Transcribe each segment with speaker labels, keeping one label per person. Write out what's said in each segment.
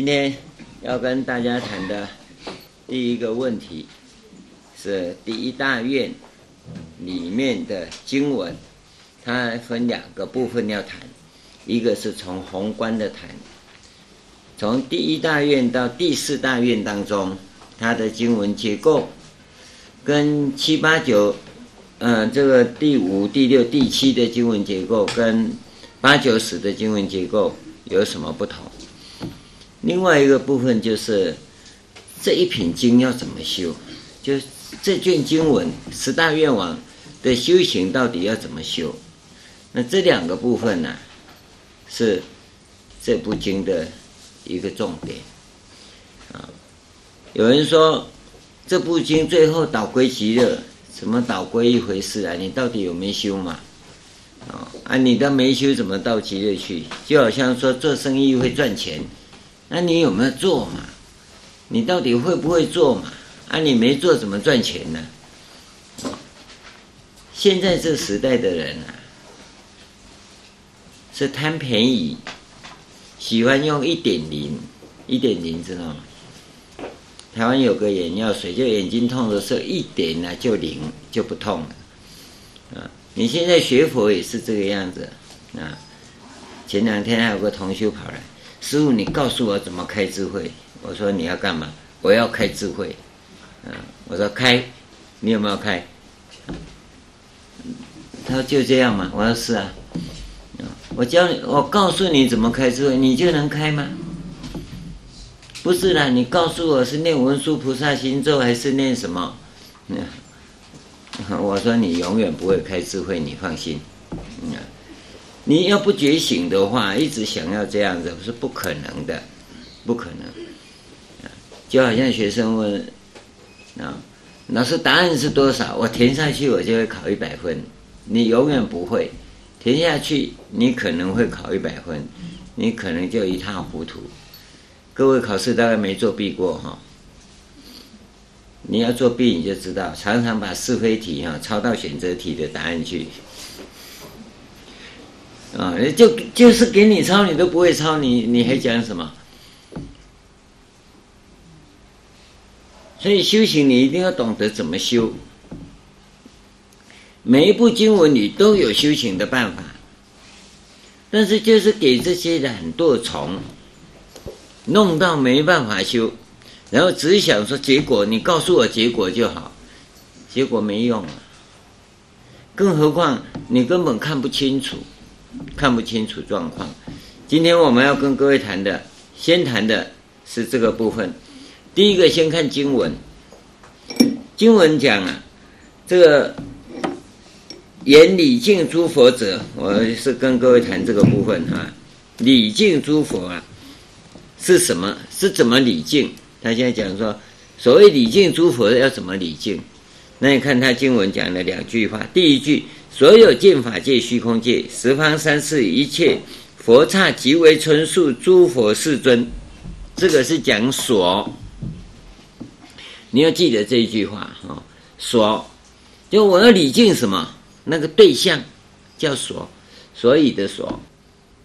Speaker 1: 今天要跟大家谈的第一个问题是第一大愿里面的经文，它分两个部分要谈，一个是从宏观的谈，从第一大愿到第四大愿当中，它的经文结构跟七八九，嗯，这个第五、第六、第七的经文结构跟八九十的经文结构有什么不同？另外一个部分就是这一品经要怎么修，就这卷经文十大愿望的修行到底要怎么修？那这两个部分呢，是这部经的一个重点啊。有人说这部经最后导归极乐，什么导归一回事啊？你到底有没修嘛？啊啊，你都没修，怎么到极乐去？就好像说做生意会赚钱。那你有没有做嘛？你到底会不会做嘛？啊，你没做怎么赚钱呢？现在这时代的人啊，是贪便宜，喜欢用一点零，一点零知道吗？台湾有个眼药水，就眼睛痛的时候一点呢就灵就不痛了。啊，你现在学佛也是这个样子啊。前两天还有个同修跑来。师父，你告诉我怎么开智慧？我说你要干嘛？我要开智慧。嗯，我说开，你有没有开？他说就这样嘛。我说是啊。我教你，我告诉你怎么开智慧，你就能开吗？不是啦，你告诉我是念文殊菩萨心咒还是念什么？我说你永远不会开智慧，你放心。你要不觉醒的话，一直想要这样子是不可能的，不可能。就好像学生问啊，老师答案是多少？我填下去我就会考一百分。你永远不会填下去，你可能会考一百分，你可能就一塌糊涂。各位考试大概没作弊过哈？你要作弊你就知道，常常把是非题哈抄到选择题的答案去。啊，就就是给你抄，你都不会抄，你你还讲什么？所以修行你一定要懂得怎么修。每一部经文你都有修行的办法，但是就是给这些懒惰虫弄到没办法修，然后只想说结果，你告诉我结果就好，结果没用啊。更何况你根本看不清楚。看不清楚状况。今天我们要跟各位谈的，先谈的是这个部分。第一个，先看经文。经文讲啊，这个言礼敬诸佛者，我是跟各位谈这个部分哈。礼敬诸佛啊，是什么？是怎么礼敬？他现在讲说，所谓礼敬诸佛要怎么礼敬？那你看他经文讲了两句话，第一句。所有见法界、虚空界、十方三世一切佛刹，即为纯素诸佛世尊。这个是讲所，你要记得这一句话啊。所，就我要礼敬什么？那个对象叫所，所以的所。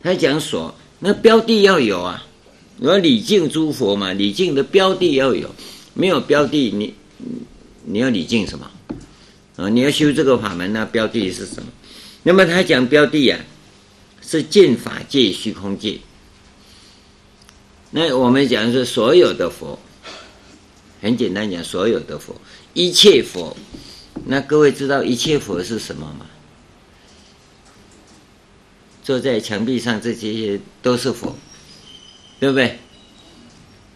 Speaker 1: 他讲所，那标的要有啊。我要礼敬诸佛嘛，礼敬的标的要有，没有标的，你你要礼敬什么？啊，你要修这个法门，那标的是什么？那么他讲标的啊，是见法界、虚空界。那我们讲是所有的佛，很简单讲，所有的佛，一切佛。那各位知道一切佛是什么吗？坐在墙壁上这些都是佛，对不对？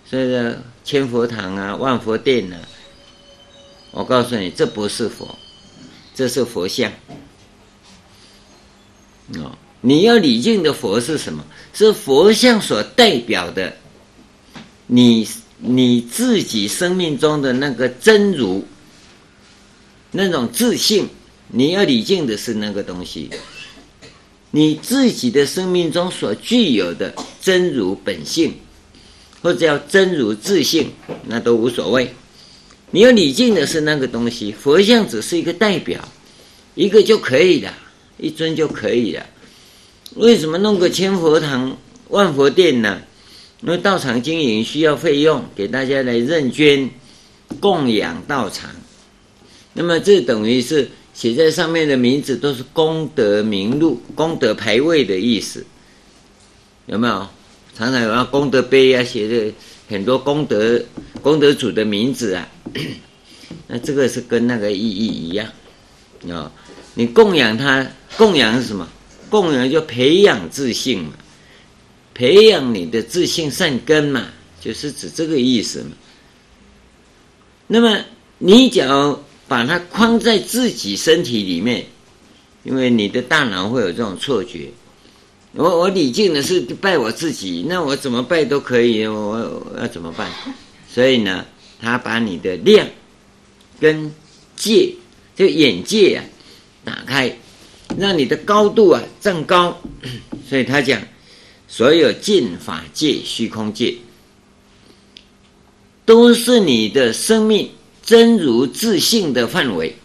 Speaker 1: 所以说千佛堂啊，万佛殿啊，我告诉你，这不是佛。这是佛像，哦，你要礼敬的佛是什么？是佛像所代表的，你你自己生命中的那个真如，那种自信，你要礼敬的是那个东西，你自己的生命中所具有的真如本性，或者叫真如自信，那都无所谓。你要礼敬的是那个东西，佛像只是一个代表，一个就可以了，一尊就可以了。为什么弄个千佛堂、万佛殿呢？因为道场经营需要费用，给大家来认捐供养道场。那么这等于是写在上面的名字都是功德名录、功德牌位的意思，有没有？常常有啊，功德碑啊，写的很多功德功德主的名字啊。那这个是跟那个意义一样啊。你供养他，供养是什么？供养就培养自信嘛，培养你的自信善根嘛，就是指这个意思嘛。那么你只要把它框在自己身体里面，因为你的大脑会有这种错觉。我我礼敬的是拜我自己，那我怎么拜都可以，我我要怎么办？所以呢，他把你的量跟界，就眼界啊，打开，让你的高度啊增高。所以他讲，所有净法界、虚空界，都是你的生命真如自性的范围。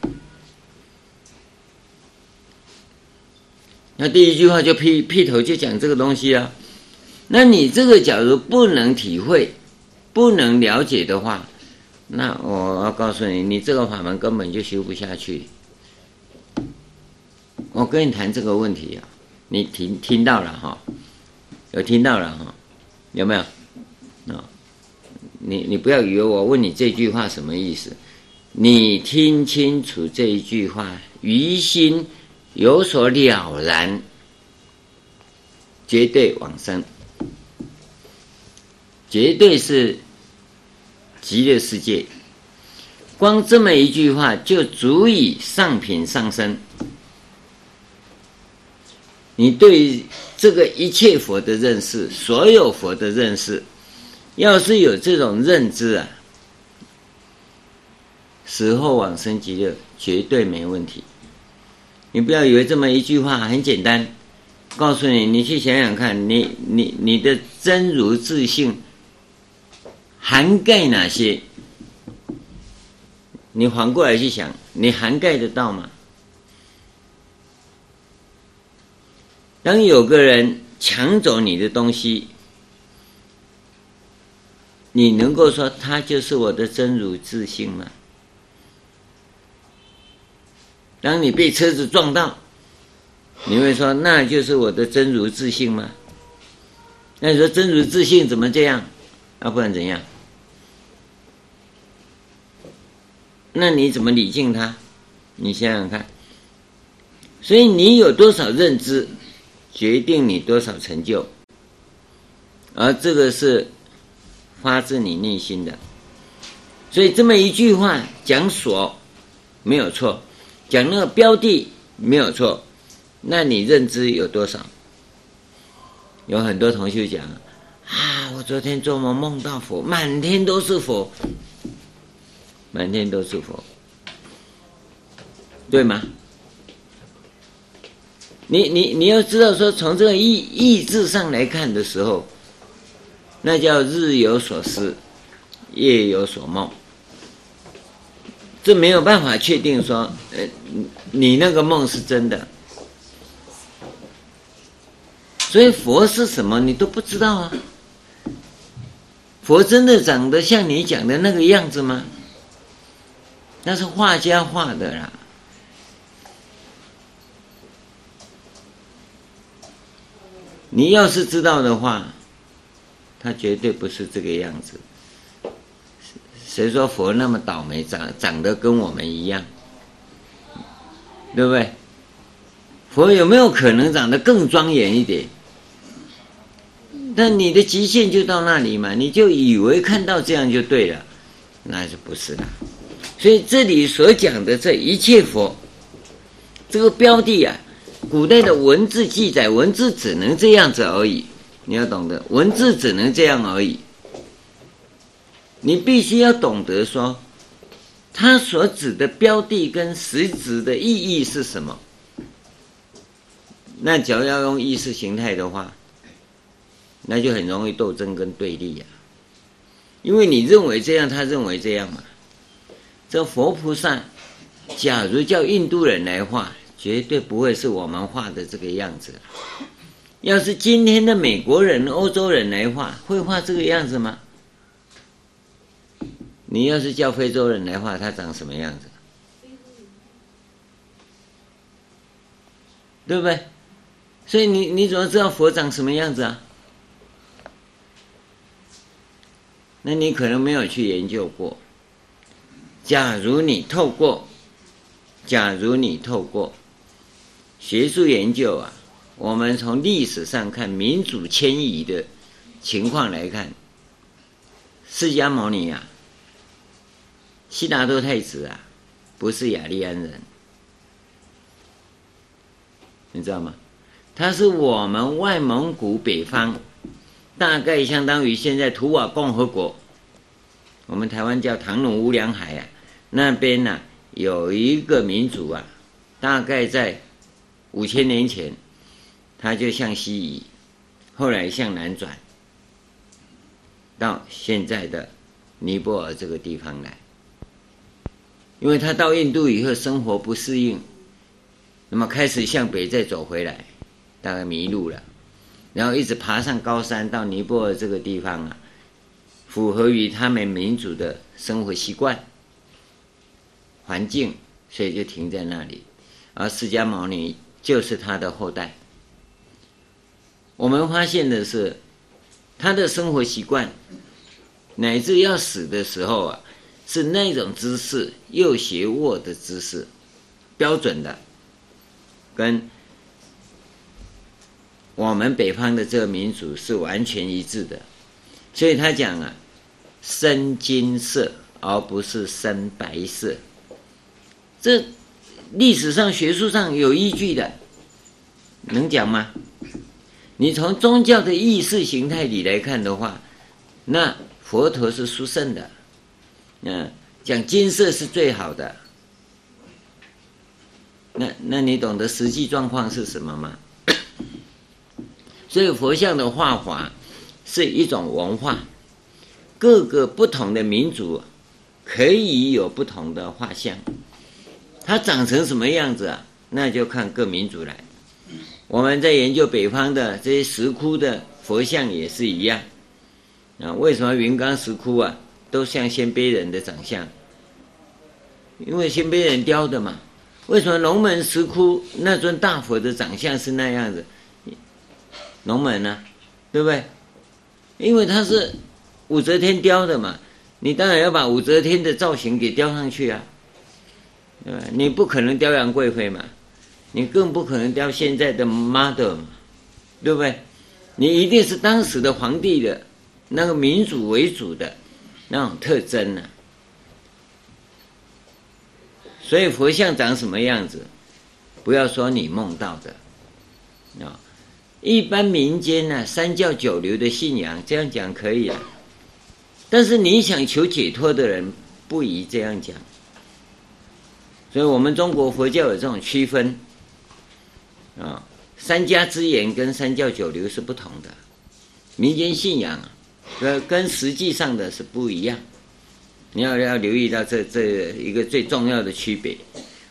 Speaker 1: 那第一句话就劈劈头就讲这个东西啊，那你这个假如不能体会、不能了解的话，那我要告诉你，你这个法门根本就修不下去。我跟你谈这个问题啊，你听听到了哈？有听到了哈？有没有？啊，你你不要以为我问你这句话什么意思，你听清楚这一句话，于心。有所了然，绝对往生，绝对是极乐世界。光这么一句话，就足以上品上生。你对这个一切佛的认识，所有佛的认识，要是有这种认知啊，死后往生极乐，绝对没问题。你不要以为这么一句话很简单，告诉你，你去想想看，你你你的真如自性涵盖哪些？你反过来去想，你涵盖得到吗？当有个人抢走你的东西，你能够说他就是我的真如自信吗？当你被车子撞到，你会说那就是我的真如自信吗？那你说真如自信怎么这样？啊，不然怎样？那你怎么理敬他？你想想看。所以你有多少认知，决定你多少成就，而这个是发自你内心的。所以这么一句话讲所没有错。讲那个标的没有错，那你认知有多少？有很多同学讲啊，我昨天做梦梦到佛，满天都是佛，满天都是佛，对吗？你你你要知道说，从这个意意志上来看的时候，那叫日有所思，夜有所梦。这没有办法确定说，呃，你那个梦是真的，所以佛是什么你都不知道啊。佛真的长得像你讲的那个样子吗？那是画家画的啦。你要是知道的话，他绝对不是这个样子。谁说佛那么倒霉，长长得跟我们一样，对不对？佛有没有可能长得更庄严一点？但你的极限就到那里嘛，你就以为看到这样就对了，那是不是的？所以这里所讲的这一切佛，这个标的啊，古代的文字记载，文字只能这样子而已，你要懂得，文字只能这样而已。你必须要懂得说，它所指的标的跟实质的意义是什么？那假如要用意识形态的话，那就很容易斗争跟对立呀。因为你认为这样，他认为这样嘛。这佛菩萨，假如叫印度人来画，绝对不会是我们画的这个样子。要是今天的美国人、欧洲人来画，会画这个样子吗？你要是叫非洲人来画，他长什么样子？对不对？所以你你怎么知道佛长什么样子啊？那你可能没有去研究过。假如你透过，假如你透过学术研究啊，我们从历史上看民族迁移的情况来看，释迦牟尼啊。悉达多太子啊，不是雅利安人，你知道吗？他是我们外蒙古北方，大概相当于现在图瓦共和国，我们台湾叫唐努乌梁海啊，那边呢、有一个民族啊，大概在五千年前，他就向西移，后来向南转，到现在的尼泊尔这个地方来。因为他到印度以后生活不适应，那么开始向北再走回来，大概迷路了，然后一直爬上高山到尼泊尔这个地方啊，符合于他们民族的生活习惯、环境，所以就停在那里。而释迦牟尼就是他的后代。我们发现的是，他的生活习惯，乃至要死的时候啊。是那种姿势，右斜卧的姿势，标准的，跟我们北方的这个民族是完全一致的。所以他讲啊，深金色而不是深白色，这历史上学术上有依据的，能讲吗？你从宗教的意识形态里来看的话，那佛陀是殊胜的。嗯，讲金色是最好的。那那你懂得实际状况是什么吗？所以佛像的画法是一种文化，各个不同的民族可以有不同的画像，它长成什么样子啊？那就看各民族来。我们在研究北方的这些石窟的佛像也是一样。啊，为什么云冈石窟啊？都像鲜卑人的长相，因为鲜卑人雕的嘛。为什么龙门石窟那尊大佛的长相是那样子？龙门呢、啊，对不对？因为它是武则天雕的嘛，你当然要把武则天的造型给雕上去啊，对吧？你不可能雕杨贵妃嘛，你更不可能雕现在的 model 嘛，对不对？你一定是当时的皇帝的那个民主为主的。那种特征呢、啊？所以佛像长什么样子，不要说你梦到的啊。一般民间呢、三教九流的信仰这样讲可以啊，但是你想求解脱的人不宜这样讲。所以我们中国佛教有这种区分啊，三家之言跟三教九流是不同的，民间信仰。跟跟实际上的是不一样，你要要留意到这这一个最重要的区别。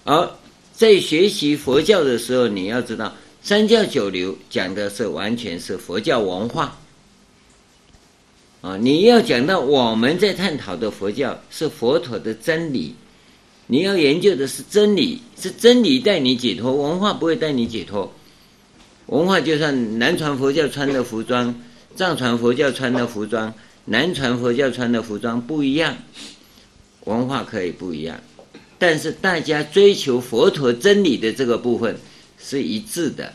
Speaker 1: 而在学习佛教的时候，你要知道三教九流讲的是完全是佛教文化。啊，你要讲到我们在探讨的佛教是佛陀的真理，你要研究的是真理，是真理带你解脱，文化不会带你解脱。文化就像南传佛教穿的服装。藏传佛教穿的服装，南传佛教穿的服装不一样，文化可以不一样，但是大家追求佛陀真理的这个部分是一致的。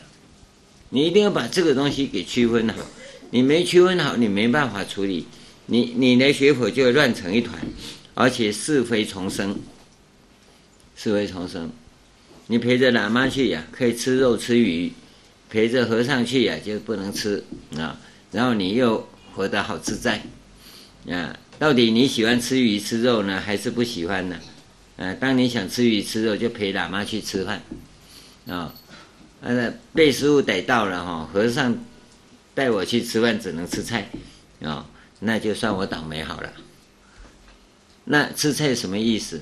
Speaker 1: 你一定要把这个东西给区分好，你没区分好，你没办法处理，你你来学佛就会乱成一团，而且是非丛生，是非丛生。你陪着喇嘛去呀，可以吃肉吃鱼；陪着和尚去呀，就不能吃啊。然后你又活得好自在，啊，到底你喜欢吃鱼吃肉呢，还是不喜欢呢？啊，当你想吃鱼吃肉，就陪喇嘛去吃饭，啊，呃，被师父逮到了哈，和尚带我去吃饭，只能吃菜，啊，那就算我倒霉好了。那吃菜什么意思？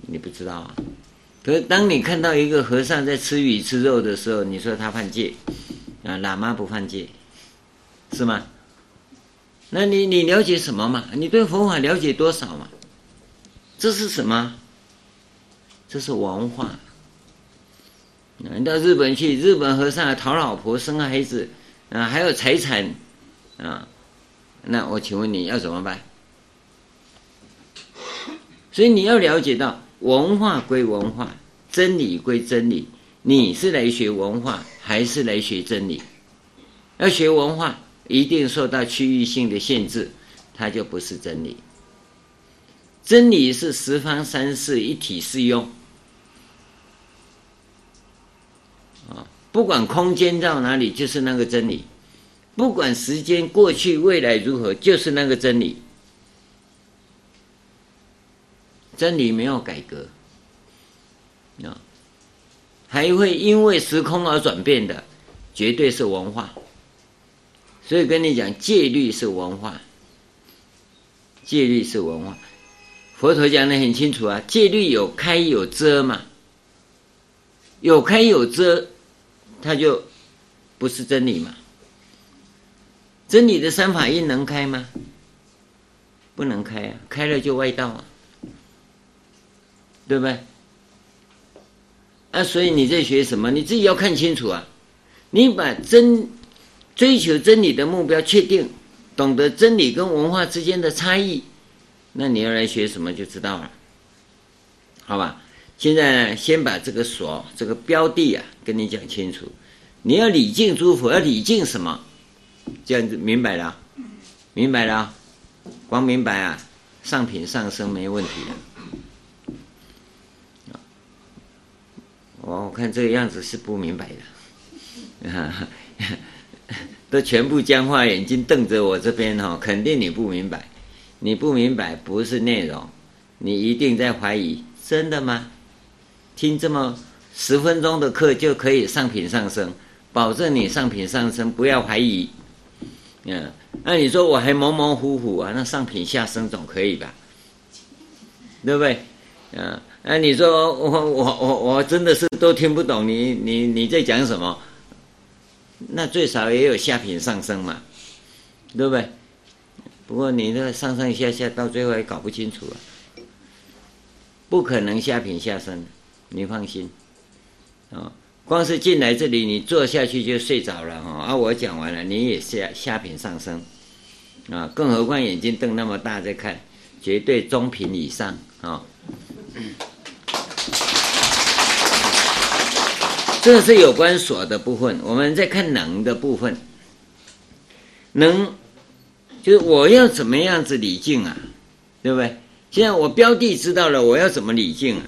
Speaker 1: 你不知道啊？可是当你看到一个和尚在吃鱼吃肉的时候，你说他犯戒。啊，喇嘛不犯戒，是吗？那你你了解什么嘛？你对佛法了解多少嘛？这是什么？这是文化。你到日本去，日本和尚讨老婆、生孩子，啊，还有财产，啊，那我请问你要怎么办？所以你要了解到，文化归文化，真理归真理。你是来学文化，还是来学真理？要学文化，一定受到区域性的限制，它就不是真理。真理是十方三世一体适用。啊，不管空间到哪里，就是那个真理；不管时间过去未来如何，就是那个真理。真理没有改革，啊，还会因为时空而转变的，绝对是文化。所以跟你讲，戒律是文化，戒律是文化。佛陀讲的很清楚啊，戒律有开有遮嘛，有开有遮，它就不是真理嘛。真理的三法印能开吗？不能开啊，开了就外道啊。对不对？啊，所以你在学什么？你自己要看清楚啊！你把真追求真理的目标确定，懂得真理跟文化之间的差异，那你要来学什么就知道了，好吧？现在，先把这个所这个标的啊，跟你讲清楚。你要礼敬诸佛，要礼敬什么？这样子明白了？明白了？光明白啊，上品上升没问题的。我看这个样子是不明白的，都全部僵化，眼睛瞪着我这边哈，肯定你不明白。你不明白不是内容，你一定在怀疑，真的吗？听这么十分钟的课就可以上品上升，保证你上品上升，不要怀疑。嗯，那你说我还模模糊糊啊？那上品下生总可以吧？对不对？嗯。哎，你说我我我我真的是都听不懂你你你在讲什么？那最少也有下品上升嘛，对不对？不过你那上上下下到最后也搞不清楚啊，不可能下品下升，你放心啊。光是进来这里，你坐下去就睡着了哈。啊，我讲完了，你也下下品上升啊，更何况眼睛瞪那么大在看，绝对中品以上啊。这是有关所的部分，我们再看能的部分。能就是我要怎么样子礼敬啊，对不对？现在我标的知道了，我要怎么礼敬啊？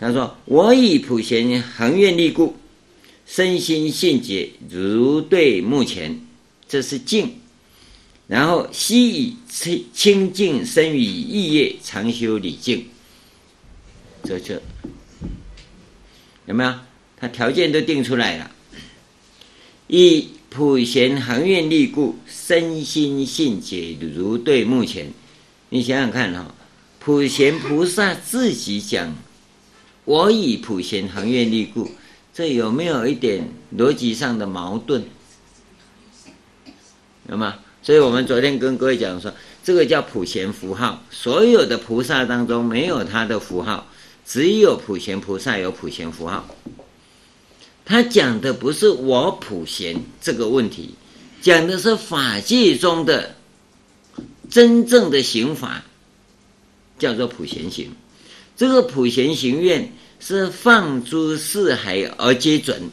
Speaker 1: 他说：“我以普贤恒愿力故，身心信解如对目前，这是敬。然后悉以清清净身语意业常修礼敬，这就有没有？”他条件都定出来了，以普贤恒愿力故，身心信解如对目前。你想想看哈，普贤菩萨自己讲，我以普贤恒愿力故，这有没有一点逻辑上的矛盾？有吗？所以我们昨天跟各位讲说，这个叫普贤符号，所有的菩萨当中没有他的符号，只有普贤菩萨有普贤符号。他讲的不是我普贤这个问题，讲的是法界中的真正的行法，叫做普贤行。这个普贤行愿是放诸四海而皆准，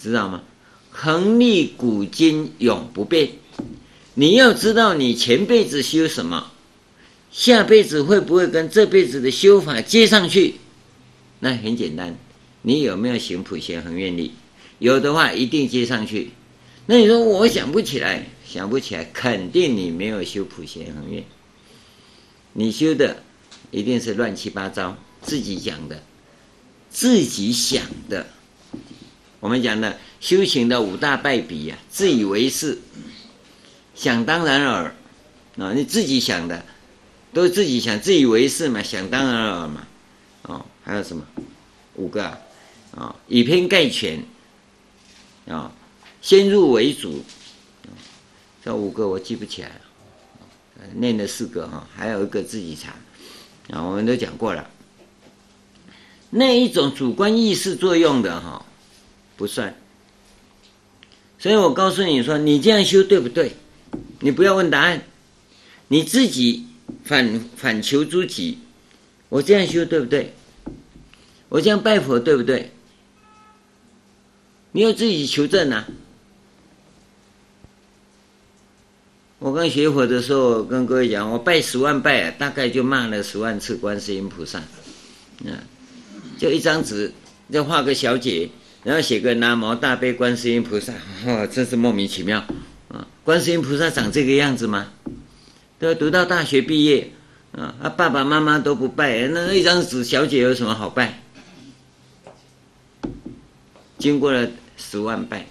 Speaker 1: 知道吗？恒立古今永不变。你要知道你前辈子修什么，下辈子会不会跟这辈子的修法接上去？那很简单，你有没有行普贤恒愿力？有的话，一定接上去。那你说我想不起来，想不起来，肯定你没有修普贤恒愿。你修的一定是乱七八糟，自己讲的，自己想的。我们讲的修行的五大败笔呀，自以为是，想当然尔啊，你自己想的，都自己想，自以为是嘛，想当然尔嘛，还有什么？五个啊，啊，以偏概全啊，先入为主，这五个我记不起来了，念了四个哈，还有一个自己查，啊，我们都讲过了，那一种主观意识作用的哈，不算。所以我告诉你说，你这样修对不对？你不要问答案，你自己反反求诸己，我这样修对不对？我这样拜佛对不对？你要自己求证啊！我刚学佛的时候，跟各位讲，我拜十万拜，大概就骂了十万次观世音菩萨，嗯，就一张纸，就画个小姐，然后写个南无大悲观世音菩萨，哇，真是莫名其妙啊！观世音菩萨长这个样子吗？都读到大学毕业啊，爸爸妈妈都不拜，那一张纸小姐有什么好拜？经过了十万拜，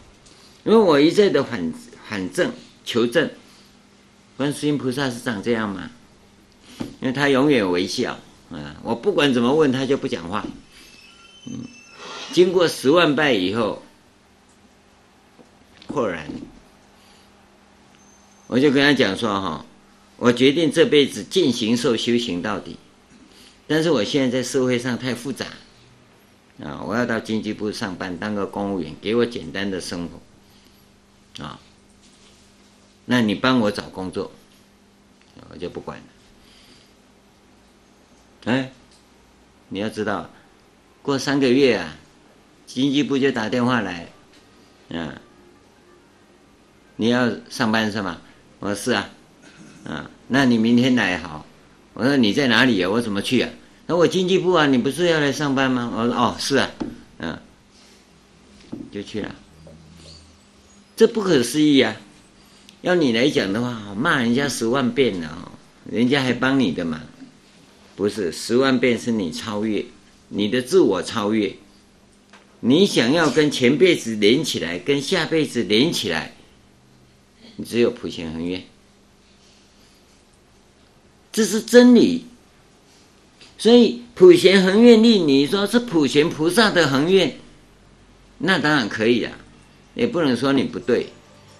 Speaker 1: 因为我一再的反反证求证，观世音菩萨是长这样吗？因为他永远微笑，啊，我不管怎么问他就不讲话，嗯，经过十万拜以后，豁然，我就跟他讲说哈，我决定这辈子尽形寿修行到底，但是我现在在社会上太复杂。啊！我要到经济部上班，当个公务员，给我简单的生活。啊，那你帮我找工作，我就不管了。哎，你要知道，过三个月啊，经济部就打电话来，啊，你要上班是吗？我说是啊，啊，那你明天来好。我说你在哪里啊？我怎么去啊？那我经济部啊，你不是要来上班吗？我说哦，是啊，嗯，就去了。这不可思议啊！要你来讲的话，骂人家十万遍了，人家还帮你的忙，不是十万遍是你超越你的自我超越，你想要跟前辈子连起来，跟下辈子连起来，你只有普贤恒愿，这是真理。所以普贤恒愿力，你说是普贤菩萨的恒愿，那当然可以啊，也不能说你不对。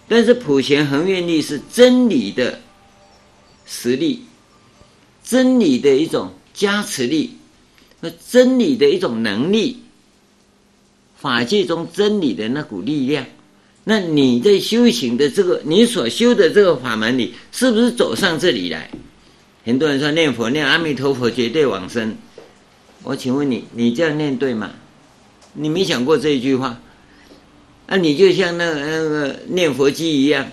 Speaker 1: 但是普贤恒愿力是真理的实力，真理的一种加持力，和真理的一种能力，法界中真理的那股力量。那你在修行的这个，你所修的这个法门里，是不是走上这里来？很多人说念佛念阿弥陀佛绝对往生，我请问你，你这样念对吗？你没想过这一句话？那、啊、你就像那个、那个念佛机一样，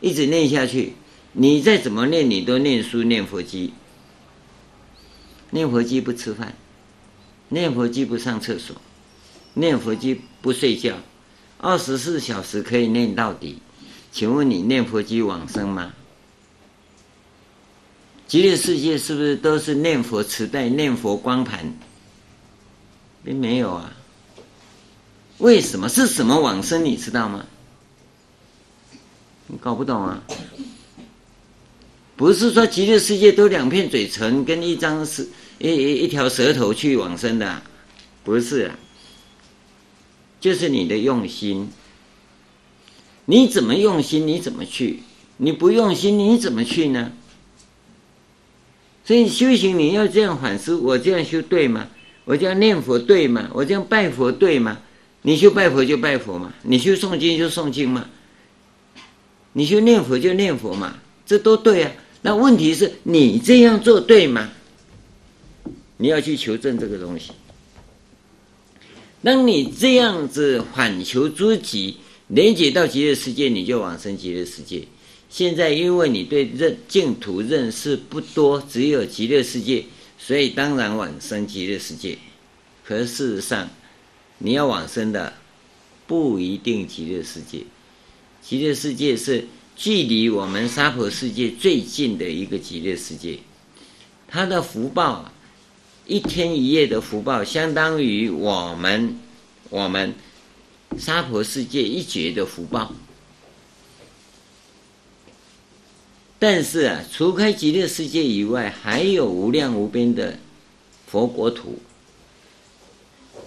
Speaker 1: 一直念下去，你再怎么念，你都念书念佛机。念佛机不吃饭，念佛机不上厕所，念佛机不睡觉，二十四小时可以念到底。请问你念佛机往生吗？极乐世界是不是都是念佛磁带、念佛光盘？并没有啊。为什么？是什么往生？你知道吗？你搞不懂啊。不是说极乐世界都两片嘴唇跟一张是一一一条舌头去往生的，不是。就是你的用心。你怎么用心，你怎么去？你不用心，你怎么去呢？所以修行你要这样反思：我这样修对吗？我这样念佛对吗？我这样拜佛对吗？你修拜佛就拜佛嘛，你修诵经就诵经嘛，你修念佛就念佛嘛，这都对啊。那问题是你这样做对吗？你要去求证这个东西。当你这样子反求诸己，连接到极乐世界，你就往生极乐世界。现在因为你对认净土认识不多，只有极乐世界，所以当然往生极乐世界。可是事实上，你要往生的不一定极乐世界。极乐世界是距离我们娑婆世界最近的一个极乐世界，它的福报，一天一夜的福报，相当于我们我们娑婆世界一劫的福报。但是啊，除开极乐世界以外，还有无量无边的佛国土。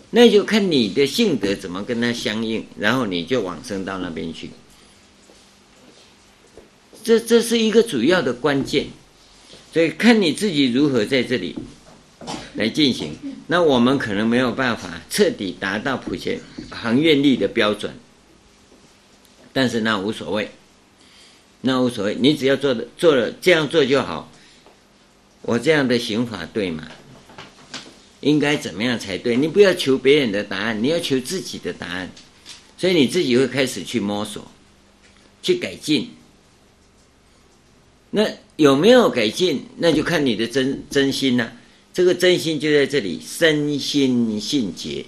Speaker 1: 那就看你的性格怎么跟他相应，然后你就往生到那边去。这这是一个主要的关键，所以看你自己如何在这里来进行。那我们可能没有办法彻底达到普贤行愿力的标准，但是那无所谓，那无所谓，你只要做的做了这样做就好。我这样的刑法对吗？应该怎么样才对？你不要求别人的答案，你要求自己的答案，所以你自己会开始去摸索，去改进。那有没有改进？那就看你的真真心了。这个真心就在这里，身心性洁。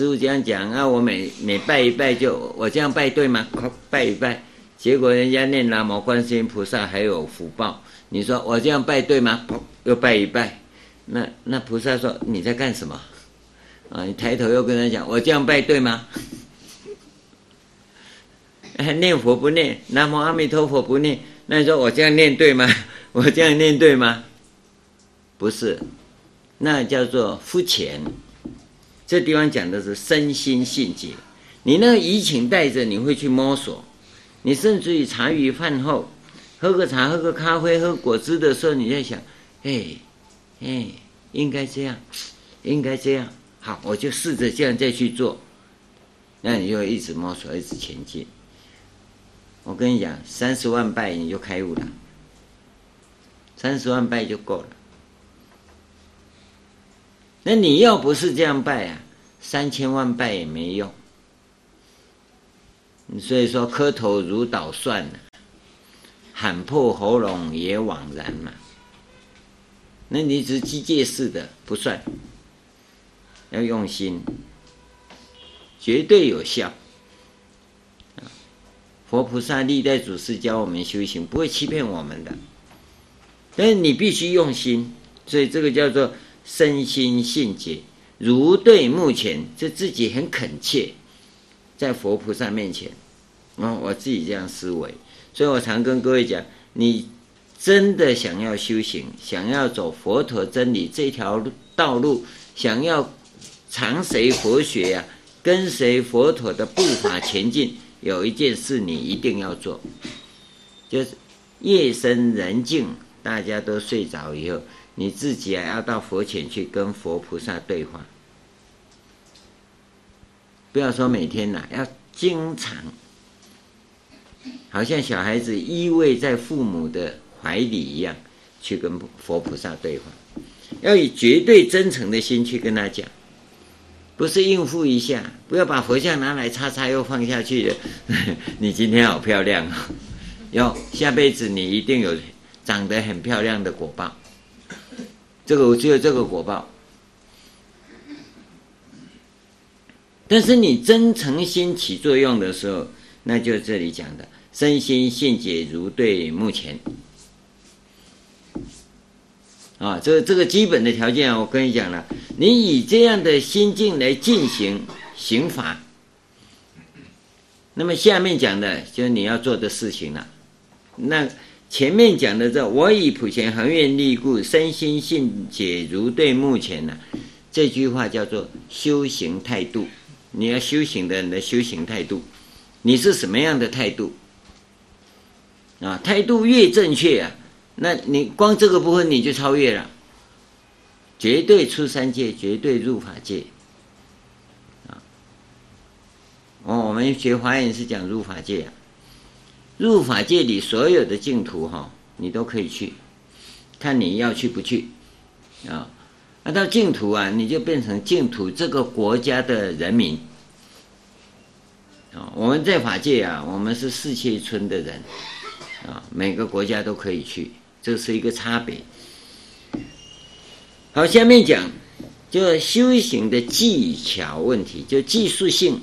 Speaker 1: 师父这样讲啊，我每每拜一拜就我这样拜对吗？拜一拜，结果人家念南无观世音菩萨还有福报。你说我这样拜对吗？又拜一拜，那那菩萨说你在干什么？啊，你抬头又跟他讲，我这样拜对吗？念佛不念，南无阿弥陀佛不念，那你说我这样念对吗？我这样念对吗？不是，那叫做肤浅。这地方讲的是身心性解。你那个怡情带着，你会去摸索。你甚至于茶余饭后，喝个茶、喝个咖啡、喝果汁的时候，你在想，哎，哎，应该这样，应该这样。好，我就试着这样再去做。那你就一直摸索，一直前进。我跟你讲，三十万拜你就开悟了，三十万拜就够了。那你要不是这样拜啊，三千万拜也没用。所以说，磕头如捣蒜，喊破喉咙也枉然嘛。那你只是机械式的不算，要用心，绝对有效。佛菩萨历代祖师教我们修行，不会欺骗我们的，但是你必须用心，所以这个叫做身心性解，如对目前，就自己很恳切，在佛菩萨面前，啊，我自己这样思维，所以我常跟各位讲，你真的想要修行，想要走佛陀真理这条道路，想要常随佛学呀、啊，跟随佛陀的步伐前进。有一件事你一定要做，就是夜深人静，大家都睡着以后，你自己啊要到佛前去跟佛菩萨对话。不要说每天呐，要经常，好像小孩子依偎在父母的怀里一样，去跟佛菩萨对话，要以绝对真诚的心去跟他讲。不是应付一下，不要把佛像拿来擦擦又放下去的。你今天好漂亮啊！哟，下辈子你一定有长得很漂亮的果报。这个只有这个果报。但是你真诚心起作用的时候，那就这里讲的身心性解如对目前。啊，这这个基本的条件，我跟你讲了，你以这样的心境来进行行法，那么下面讲的就是你要做的事情了。那前面讲的这“我以普贤恒愿力故，身心性解如对目前”呢，这句话叫做修行态度。你要修行的人的修行态度，你是什么样的态度？啊，态度越正确啊。那你光这个部分你就超越了，绝对出三界，绝对入法界，啊！哦，我们学华严是讲入法界啊，入法界里所有的净土哈，你都可以去，看你要去不去，啊，那到净土啊，你就变成净土这个国家的人民，啊，我们在法界啊，我们是四切村的人，啊，每个国家都可以去。这是一个差别。好，下面讲，就修行的技巧问题，就技术性。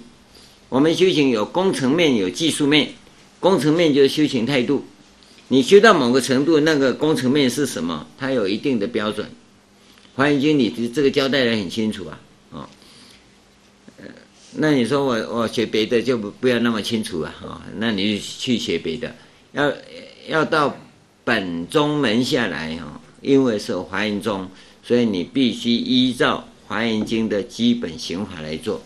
Speaker 1: 我们修行有工程面，有技术面。工程面就是修行态度。你修到某个程度，那个工程面是什么？它有一定的标准。华严经里这个交代得很清楚啊。哦，那你说我我学别的就不不要那么清楚了啊？那你去学别的，要要到。本宗门下来哈，因为是华严宗，所以你必须依照《华严经》的基本行法来做。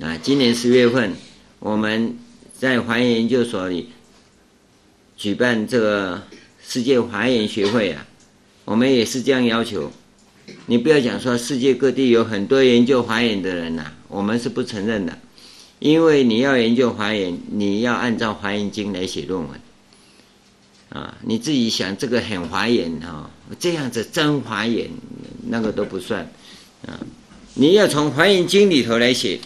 Speaker 1: 啊，今年十月份，我们在华严研究所里举办这个世界华严学会啊，我们也是这样要求。你不要讲说世界各地有很多研究华严的人呐、啊，我们是不承认的，因为你要研究华严，你要按照《华严经》来写论文。啊，你自己想这个很华严哈，这样子真华严，那个都不算啊。你要从《华严经》里头来写，《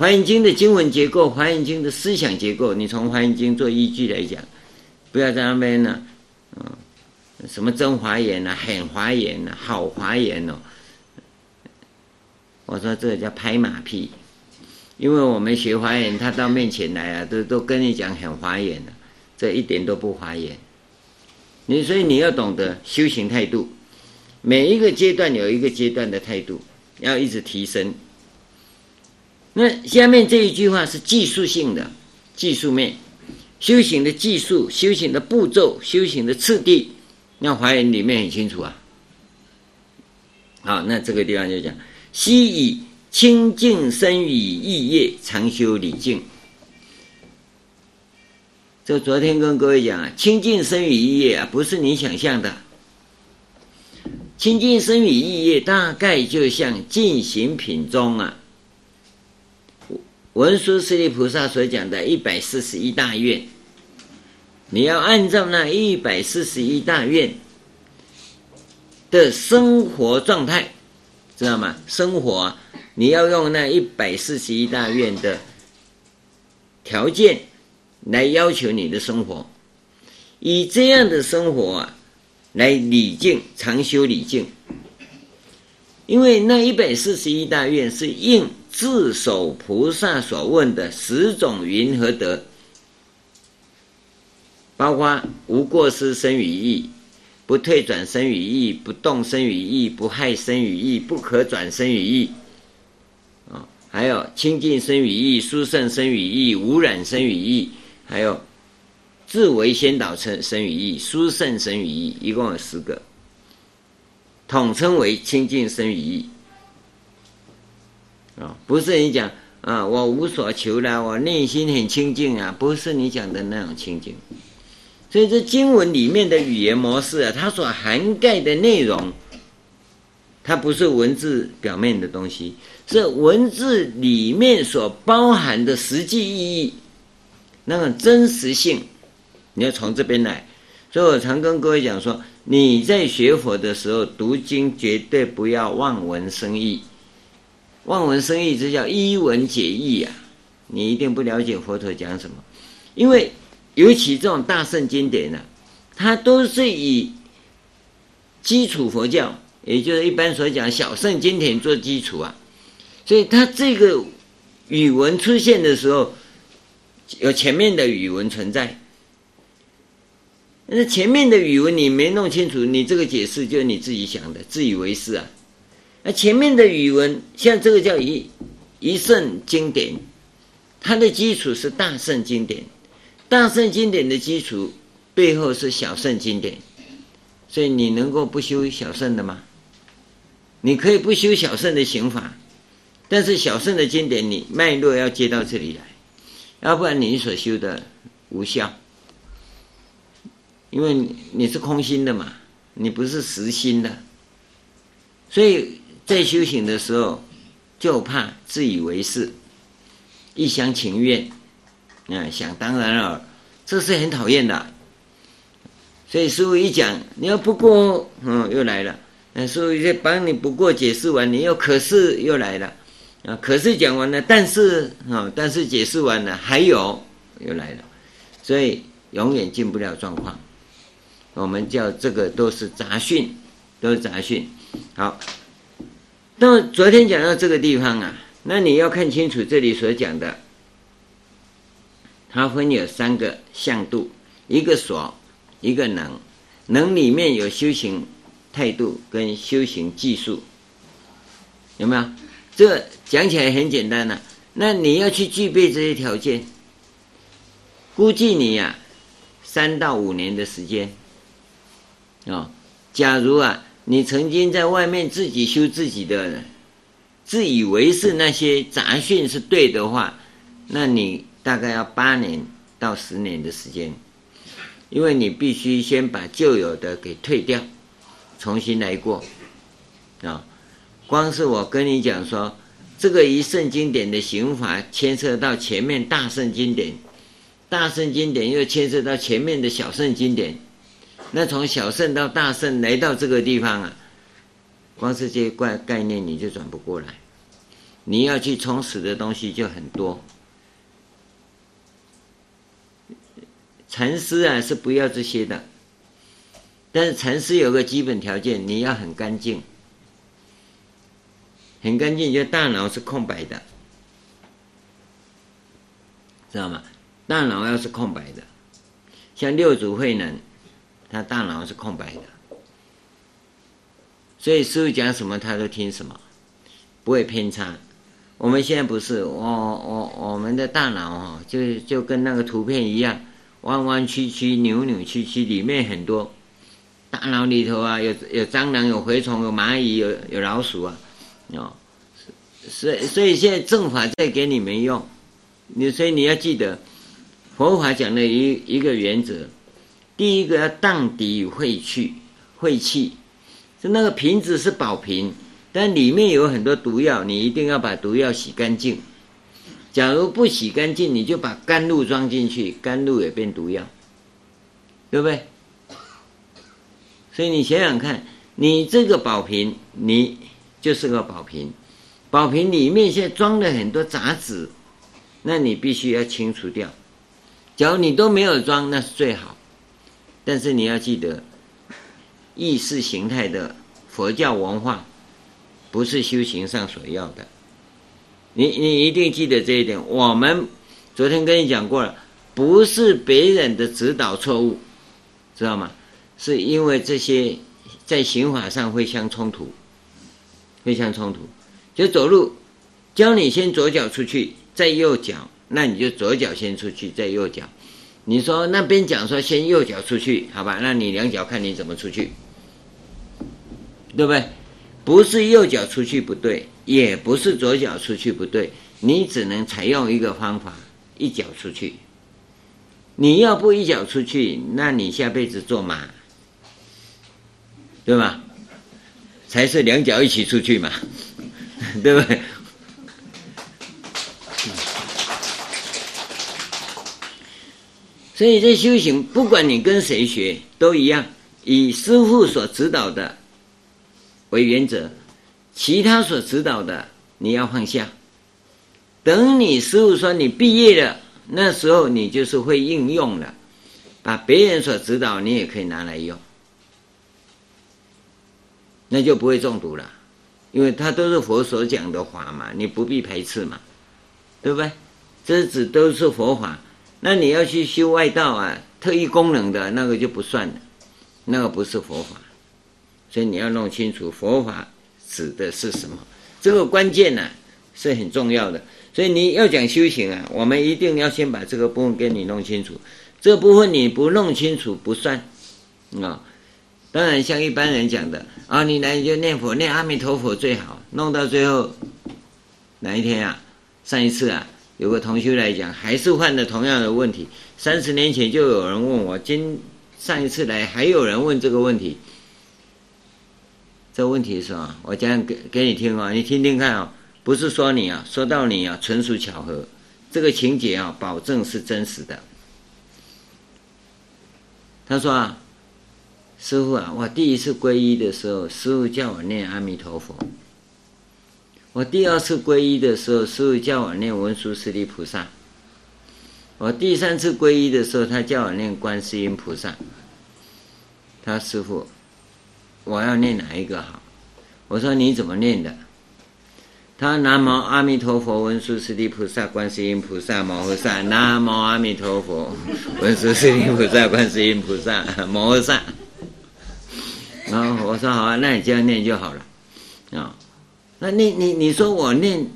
Speaker 1: 华严经》的经文结构，《华严经》的思想结构，你从《华严经》做依据来讲，不要在那边呢，嗯，什么真华严啊，很华严啊，好华严哦。我说这个叫拍马屁，因为我们学华严，他到面前来啊，都都跟你讲很华严的。这一点都不华严，你所以你要懂得修行态度，每一个阶段有一个阶段的态度，要一直提升。那下面这一句话是技术性的，技术面修行的技术、修行的步骤、修行的次第，那华严里面很清楚啊。好，那这个地方就讲：悉以清净身语意业，常修礼敬。就昨天跟各位讲啊，清净身语意业啊，不是你想象的。清净身语意业大概就像进行品中啊，文殊师利菩萨所讲的一百四十一大愿，你要按照那一百四十一大愿的生活状态，知道吗？生活，你要用那一百四十一大愿的条件。来要求你的生活，以这样的生活啊，来礼敬，常修礼敬。因为那一百四十一大愿是应自首菩萨所问的十种云何德，包括无过失生与意，不退转生与意，不动生与意，不害生与意，不可转生与意。啊，还有清净身语意，殊胜生与意，无染身语意。还有自为先导身身语意、殊胜生与意，一共有十个，统称为清净生与意。啊，不是你讲啊，我无所求了，我内心很清净啊，不是你讲的那种清净。所以这经文里面的语言模式啊，它所涵盖的内容，它不是文字表面的东西，是文字里面所包含的实际意义。那个真实性，你要从这边来，所以我常跟各位讲说，你在学佛的时候读经，绝对不要望文生义，望文生义这叫依文解义啊！你一定不了解佛陀讲什么，因为尤其这种大圣经典呢、它都是以基础佛教，也就是一般所讲小圣经典做基础啊，所以它这个语文出现的时候。有前面的语文存在，那前面的语文你没弄清楚，你这个解释就是你自己想的，自以为是啊。那前面的语文，像这个叫一一圣经典，它的基础是大圣经典，大圣经典的基础背后是小圣经典，所以你能够不修小圣的吗？你可以不修小圣的行法，但是小圣的经典你脉络要接到这里来。要不然你所修的无效，因为你是空心的嘛，你不是实心的，所以在修行的时候就怕自以为是，一厢情愿，啊，想当然了，这是很讨厌的。所以师父一讲，你要不过，嗯，又来了。那师父一帮你不过解释完，你又可是又来了。啊，可是讲完了，但是啊，但是解释完了，还有又来了，所以永远进不了状况。我们叫这个都是杂讯，都是杂讯。好，那么昨天讲到这个地方啊，那你要看清楚这里所讲的，它分有三个向度，一个所，一个能，能里面有修行态度跟修行技术，有没有？这讲起来很简单呐、那你要去具备这些条件，估计你呀、三到五年的时间，哦，假如啊，你曾经在外面自己修自己的，自以为是那些杂讯是对的话，那你大概要八年到十年的时间，因为你必须先把旧有的给退掉，重新来过，啊，光是我跟你讲说，这个一圣经典的刑法牵涉到前面大圣经典，大圣经典又牵涉到前面的小圣经典。那从小圣到大圣来到这个地方啊，光是这些怪概念你就转不过来，你要去充实的东西就很多。禅师啊是不要这些的，但是禅师有个基本条件，你要很干净，很干净，就大脑是空白的，知道吗？大脑要是空白的，像六祖慧能。他大脑是空白的，所以师父讲什么他都听什么，不会偏差。我们现在不是，我我我们的大脑哈，就就跟那个图片一样，弯弯曲曲、扭扭曲曲，里面很多。大脑里头啊，有有蟑螂、有蛔虫、有蚂蚁、有有老鼠啊，哦，所以所以现在正法在给你们用，你所以你要记得，佛法讲的一一个原则。第一个要荡涤与晦气，晦气，就那个瓶子是宝瓶，但里面有很多毒药，你一定要把毒药洗干净。假如不洗干净，你就把甘露装进去，甘露也变毒药，对不对？所以你想想看，你这个宝瓶，你就是个宝瓶，宝瓶里面现在装了很多杂质，那你必须要清除掉。假如你都没有装，那是最好。但是你要记得，意识形态的佛教文化，不是修行上所要的。你你一定记得这一点。我们昨天跟你讲过了，不是别人的指导错误，知道吗？是因为这些在刑法上会相冲突，会相冲突。就走路，教你先左脚出去，再右脚，那你就左脚先出去，再右脚。你说那边讲说先右脚出去，好吧？那你两脚看你怎么出去，对不对？不是右脚出去不对，也不是左脚出去不对，你只能采用一个方法，一脚出去。你要不一脚出去，那你下辈子做马，对吧？才是两脚一起出去嘛，对不对？所以这修行，不管你跟谁学都一样，以师父所指导的为原则，其他所指导的你要放下。等你师父说你毕业了，那时候你就是会应用了，把别人所指导你也可以拿来用，那就不会中毒了，因为它都是佛所讲的法嘛，你不必排斥嘛，对不对？这指都是佛法。那你要去修外道啊，特异功能的那个就不算了，那个不是佛法，所以你要弄清楚佛法指的是什么，这个关键呢、是很重要的。所以你要讲修行啊，我们一定要先把这个部分给你弄清楚，这部分你不弄清楚不算啊、当然像一般人讲的啊、你来就念佛念阿弥陀佛最好，弄到最后哪一天啊，上一次啊。有个同学来讲，还是犯了同样的问题。三十年前就有人问我，今上一次来还有人问这个问题。这问题是吧？我讲给给你听啊，你听听看啊，不是说你啊，说到你啊，纯属巧合。这个情节啊，保证是真实的。他说啊，师傅啊，我第一次皈依的时候，师傅叫我念阿弥陀佛。我第二次皈依的时候，师父叫我念文殊师利菩萨；我第三次皈依的时候，他叫我念观世音菩萨。他：“师父，我要念哪一个好？”我说：“你怎么念的？”他南无阿弥陀佛，文殊师利菩萨，观世音菩萨摩诃萨。南无阿弥陀佛，文殊师利菩萨，观世音菩萨摩诃萨。然后我说：“好啊，那你这样念就好了。”啊。那你你你说我念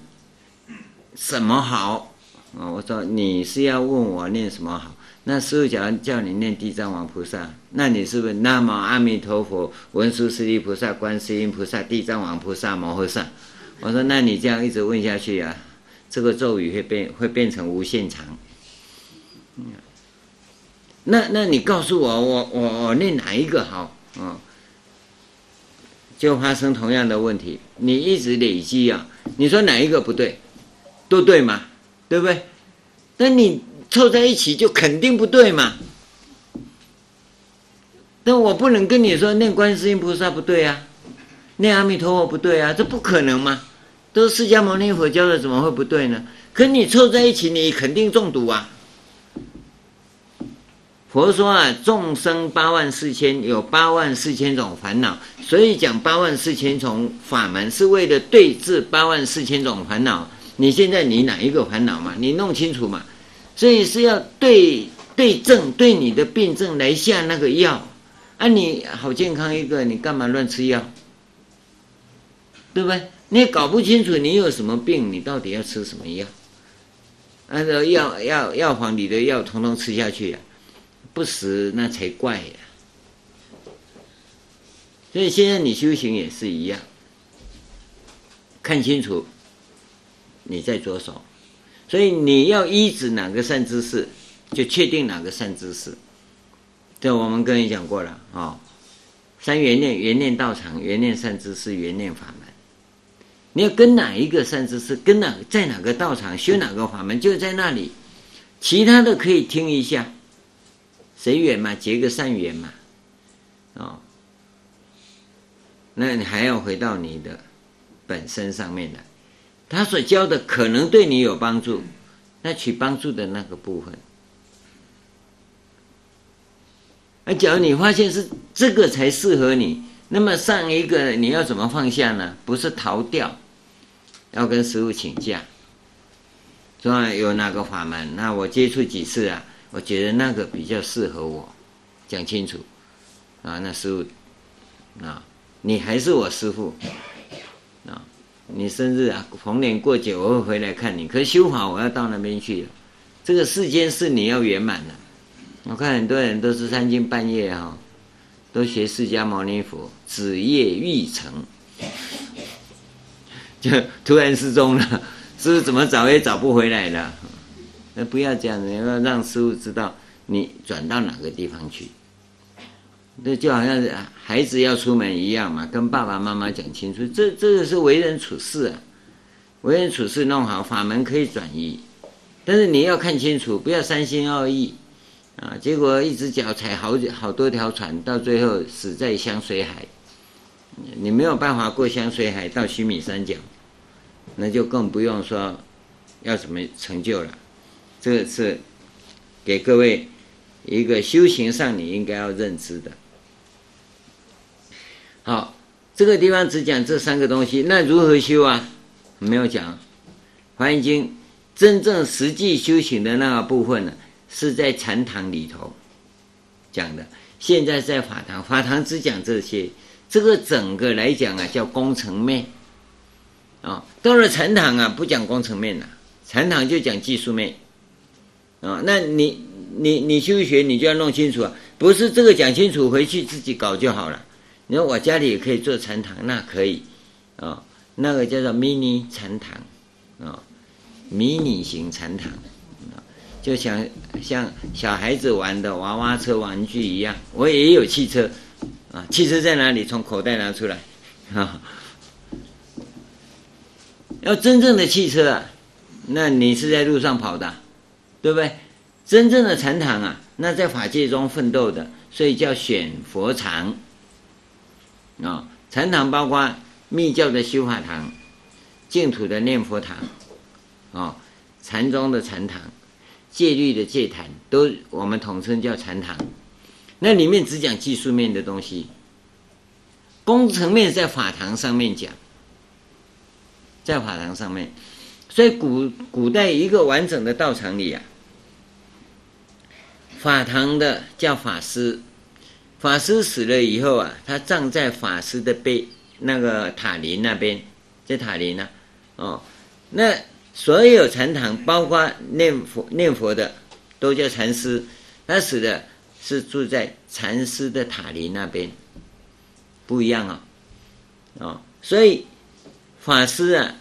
Speaker 1: 什么好啊？我说你是要问我念什么好？那师父讲叫你念地藏王菩萨，那你是不是南无阿弥陀佛、文殊师利菩萨、观世音菩萨、地藏王菩萨、摩诃萨？我说，那你这样一直问下去啊，这个咒语会变会变成无限长。那那你告诉我，我我我念哪一个好？嗯，就发生同样的问题。你一直累积啊，你说哪一个不对，都对嘛，对不对？那你。凑在一起就肯定不对嘛？但我不能跟你说念观世音菩萨不对啊，念阿弥陀佛不对啊，这不可能嘛？都是释迦牟尼佛教的，怎么会不对呢？可你凑在一起，你肯定中毒啊！佛说啊，众生八万四千，有八万四千种烦恼，所以讲八万四千种法门，是为了对治八万四千种烦恼。你现在你哪一个烦恼嘛？你弄清楚嘛？所以是要对对症，对你的病症来下那个药，啊，你好健康一个，你干嘛乱吃药？对不对？你也搞不清楚你有什么病，你到底要吃什么药？按照药药药房里的药统统吃下去呀，不死那才怪呀！所以现在你修行也是一样，看清楚，你再着手。所以你要依止哪个善知识，就确定哪个善知识。这我们跟你讲过了啊、哦。三元念，元念道场，元念善知识，元念法门。你要跟哪一个善知识，跟哪在哪个道场修哪个法门，就在那里。其他的可以听一下，随缘嘛，结个善缘嘛。哦，那你还要回到你的本身上面来。他所教的可能对你有帮助，那取帮助的那个部分。而假如你发现是这个才适合你，那么上一个你要怎么放下呢？不是逃掉，要跟师父请假，说有哪个法门，那我接触几次啊，我觉得那个比较适合我，讲清楚啊，那师傅啊，你还是我师傅，啊。你生日啊，逢年过节我会回来看你。可是修法我要到那边去了，这个世间是你要圆满的。我看很多人都是三更半夜哈，都学释迦牟尼佛，子夜欲成，就突然失踪了，师父怎么找也找不回来了。那不要这样子，要让师父知道你转到哪个地方去。那就好像孩子要出门一样嘛，跟爸爸妈妈讲清楚，这这个是为人处事啊，为人处事弄好，法门可以转移，但是你要看清楚，不要三心二意。啊，结果一只脚踩好好多条船，到最后死在香水海，你没有办法过香水海到须弥山脚，那就更不用说要什么成就了，这个是给各位一个修行上你应该要认知的。好，这个地方只讲这三个东西，那如何修啊？没有讲，《华严经》真正实际修行的那个部分呢，是在禅堂里头讲的。现在在法堂，法堂只讲这些。这个整个来讲啊，叫工程面啊。到了禅堂啊，不讲工程面了，禅堂就讲技术面啊。那你你你修学，你就要弄清楚啊，不是这个讲清楚，回去自己搞就好了。你说我家里也可以做禅堂，那可以，啊、哦，那个叫做迷你禅堂，啊、哦，迷你型禅堂，啊、就像像小孩子玩的娃娃车玩具一样。我也有汽车，啊，汽车在哪里？从口袋拿出来，啊，要真正的汽车啊，那你是在路上跑的，对不对？真正的禅堂啊，那在法界中奋斗的，所以叫选佛堂。啊，禅堂包括密教的修法堂、净土的念佛堂，啊，禅宗的禅堂、戒律的戒坛，都我们统称叫禅堂。那里面只讲技术面的东西，工程面在法堂上面讲，在法堂上面。所以古古代一个完整的道场里啊，法堂的叫法师。法师死了以后啊，他葬在法师的碑那个塔林那边，在塔林呢、啊，哦，那所有禅堂，包括念佛念佛的，都叫禅师；他死的是住在禅师的塔林那边，不一样啊、哦，哦，所以法师啊，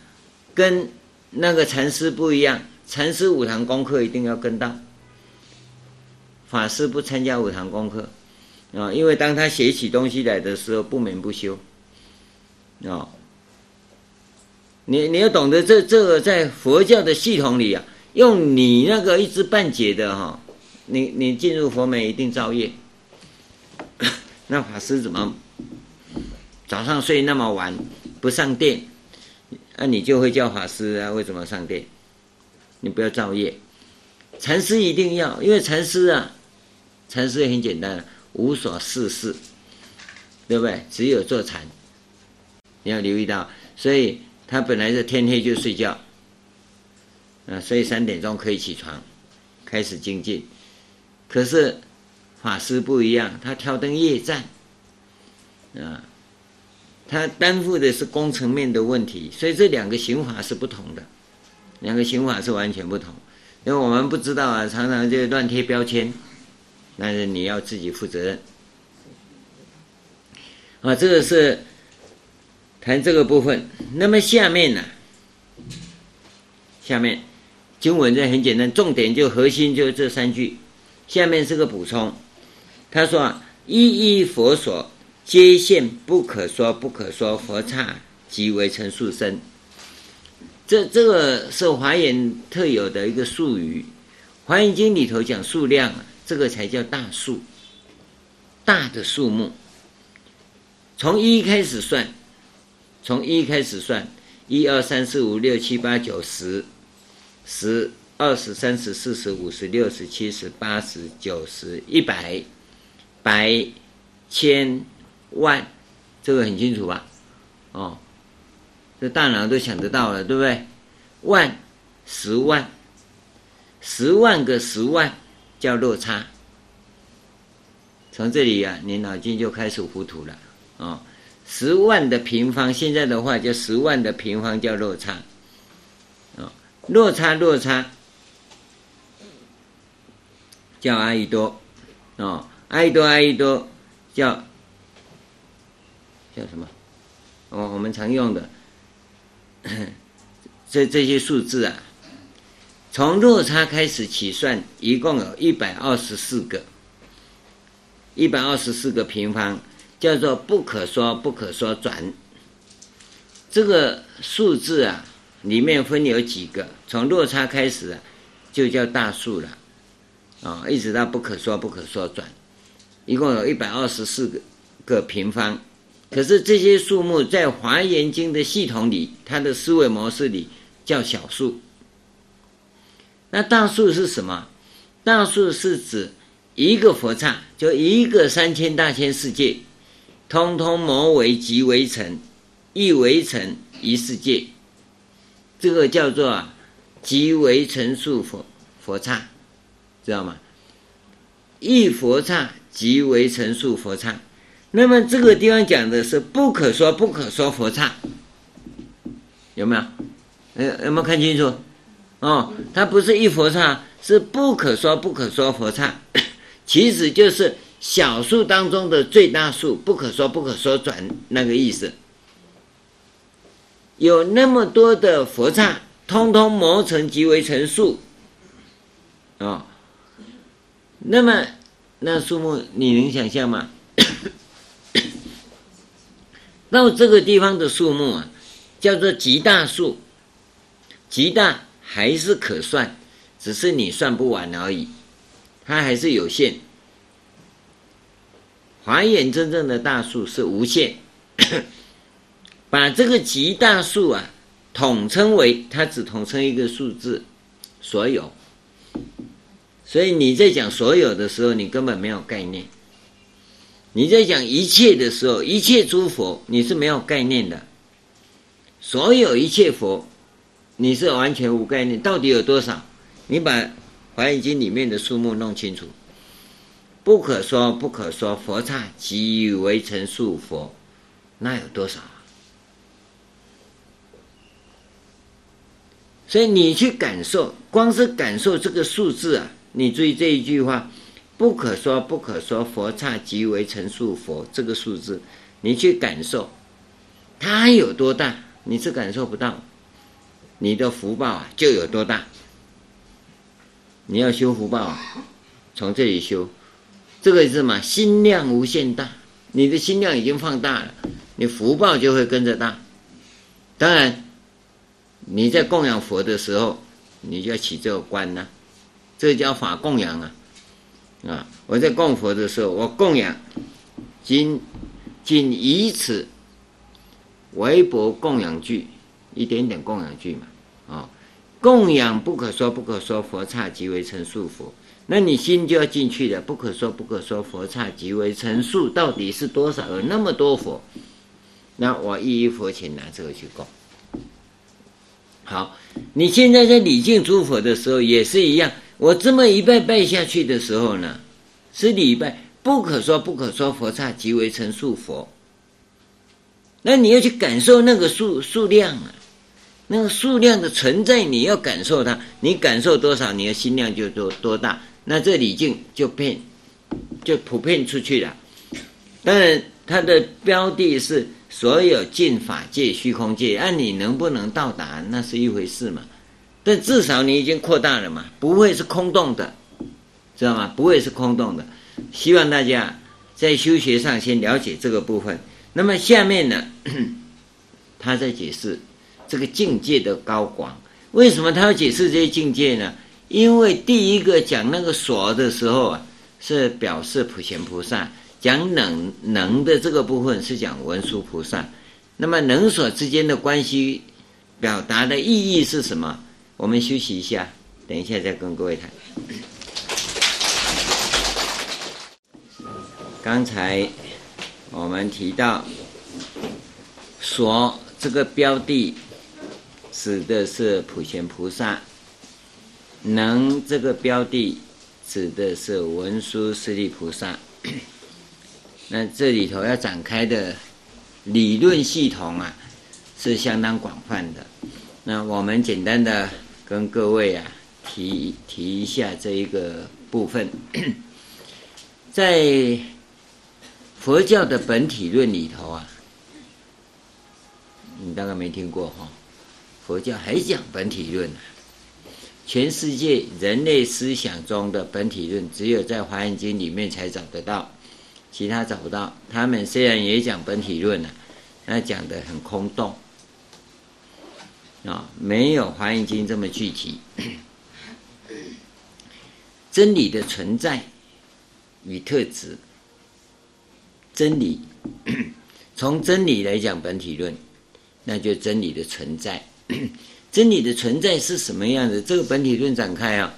Speaker 1: 跟那个禅师不一样，禅师五堂功课一定要跟到，法师不参加五堂功课，啊、因为当他写起东西来的时候，不眠不休，啊、你你要懂得这这个在佛教的系统里啊，用你那个一知半解的哈、哦。你你进入佛门一定造业，那法师怎么早上睡那么晚不上殿？那、你就会叫法师啊？为什么上殿？你不要造业。禅师一定要，因为禅师啊，禅师很简单，无所事事，对不对？只有坐禅。你要留意到，所以他本来是天黑就睡觉，啊，所以三点钟可以起床，开始精进。可是法师不一样，他挑灯夜战，啊，他担负的是工程面的问题，所以这两个行法是不同的，两个行法是完全不同。因为我们不知道啊，常常就乱贴标签，但是你要自己负责任。啊，这个是谈这个部分。那么下面呢、下面经文这很简单，重点就核心就这三句。下面是个补充，他说啊，一一佛所皆现不可说不可说佛刹，即为成数身。这这个是华严特有的一个术语，华严经里头讲数量啊，这个才叫大数，大的数目。从一开始算，从一开始算，一二三四五六七八九十，十。二十、三十、四十、五十、六十、七十、八十、九十、一百、百、千、万，这个很清楚吧？哦，这大脑都想得到了，对不对？万、十万、十万个十万叫落差。从这里啊，你脑筋就开始糊涂了哦，十万的平方，现在的话叫十万的平方叫落差。哦，落差，落差。叫阿逸多，哦，阿逸多，阿逸多，叫叫什么？哦，我们常用的 这这些数字啊，从落差开始起算，一共有一百二十四个，一百二十四个平方，叫做不可说不可说转。这个数字啊，里面分有几个，从落差开始啊，就叫大数了。啊、一直到不可说不可说转，一共有一百二十四个个平方。可是这些数目在华严经的系统里，它的思维模式里叫小数。那大数是什么？大数是指一个佛刹，就一个三千大千世界，通通摩为即为成，一为成一世界。这个叫做即为成数佛佛刹。知道吗？一佛刹即为成数佛刹，那么这个地方讲的是不可说不可说佛刹，有没有？有没有看清楚？哦，它不是一佛刹，是不可说不可说佛刹，其实就是小数当中的最大数，不可说不可说转那个意思。有那么多的佛刹，通通磨成即为成数，啊、哦。那么，那数目你能想象吗？到这个地方的数目啊，叫做极大数，极大还是可算，只是你算不完而已，它还是有限。华严真正的大数是无限，把这个极大数啊，统称为它只统称一个数字，所有。所以你在讲所有的时候，你根本没有概念；你在讲一切的时候，一切诸佛你是没有概念的。所有一切佛，你是完全无概念。到底有多少？你把《华严经》里面的数目弄清楚。不可说不可说，佛刹即为成数佛，那有多少啊？所以你去感受，光是感受这个数字啊。你注意这一句话，不可说不可说，佛刹即为成数佛。这个数字，你去感受，它有多大，你是感受不到。你的福报啊，就有多大。你要修福报，从这里修。这个是什么？心量无限大，你的心量已经放大了，你福报就会跟着大。当然，你在供养佛的时候，你就要起这个观呐，这叫法供养啊。啊，我在供佛的时候，我供养，仅仅以此微薄供养具，一点点供养具嘛。啊，供养不可说不可说，佛刹即为成数佛。那你心就要进去了，不可说不可说，佛刹即为成数，到底是多少？有那么多佛，那我一一佛前拿这个去供。好，你现在在礼敬诸佛的时候也是一样，我这么一拜拜下去的时候呢，是礼拜，不可说不可说，佛刹即为成数佛。那你要去感受那个数数量啊。那个数量的存在，你要感受它，你感受多少，你的心量就多多大，那这礼敬就遍，就普遍出去了。当然，它的标的是所有尽法界、虚空界，按你能不能到达，那是一回事嘛。但至少你已经扩大了嘛，不会是空洞的，知道吗？不会是空洞的。希望大家在修学上先了解这个部分。那么下面呢，他在解释。这个境界的高广，为什么他要解释这些境界呢？因为第一个讲那个所的时候啊，是表示普贤菩萨；讲能能的这个部分是讲文殊菩萨。那么能所之间的关系，表达的意义是什么？我们休息一下，等一下再跟各位谈。刚才我们提到所这个标的。指的是普贤菩萨，能这个标的指的是文殊师利菩萨。那这里头要展开的理论系统啊，是相当广泛的。那我们简单的跟各位啊提提一下这一个部分，在佛教的本体论里头啊，你大概没听过哈。佛教还讲本体论，全世界人类思想中的本体论，只有在《华严经》里面才找得到，其他找不到。他们虽然也讲本体论呢，那讲的很空洞，啊，没有《华严经》这么具体。真理的存在与特质，真理 从真理来讲本体论，那就真理的存在。真理的存在是什么样子？这个本体论展开啊，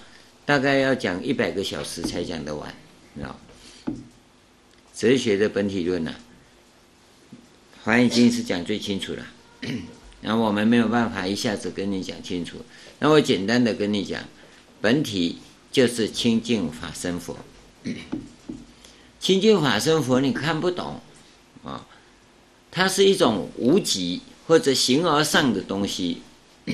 Speaker 1: 大概要讲一百个小时才讲得完，啊。哲学的本体论呢，《华严经》是讲最清楚了，然后我们没有办法一下子跟你讲清楚。那我简单的跟你讲，本体就是清净法身佛。清净法身佛你看不懂啊，它是一种无极。或者形而上的东西，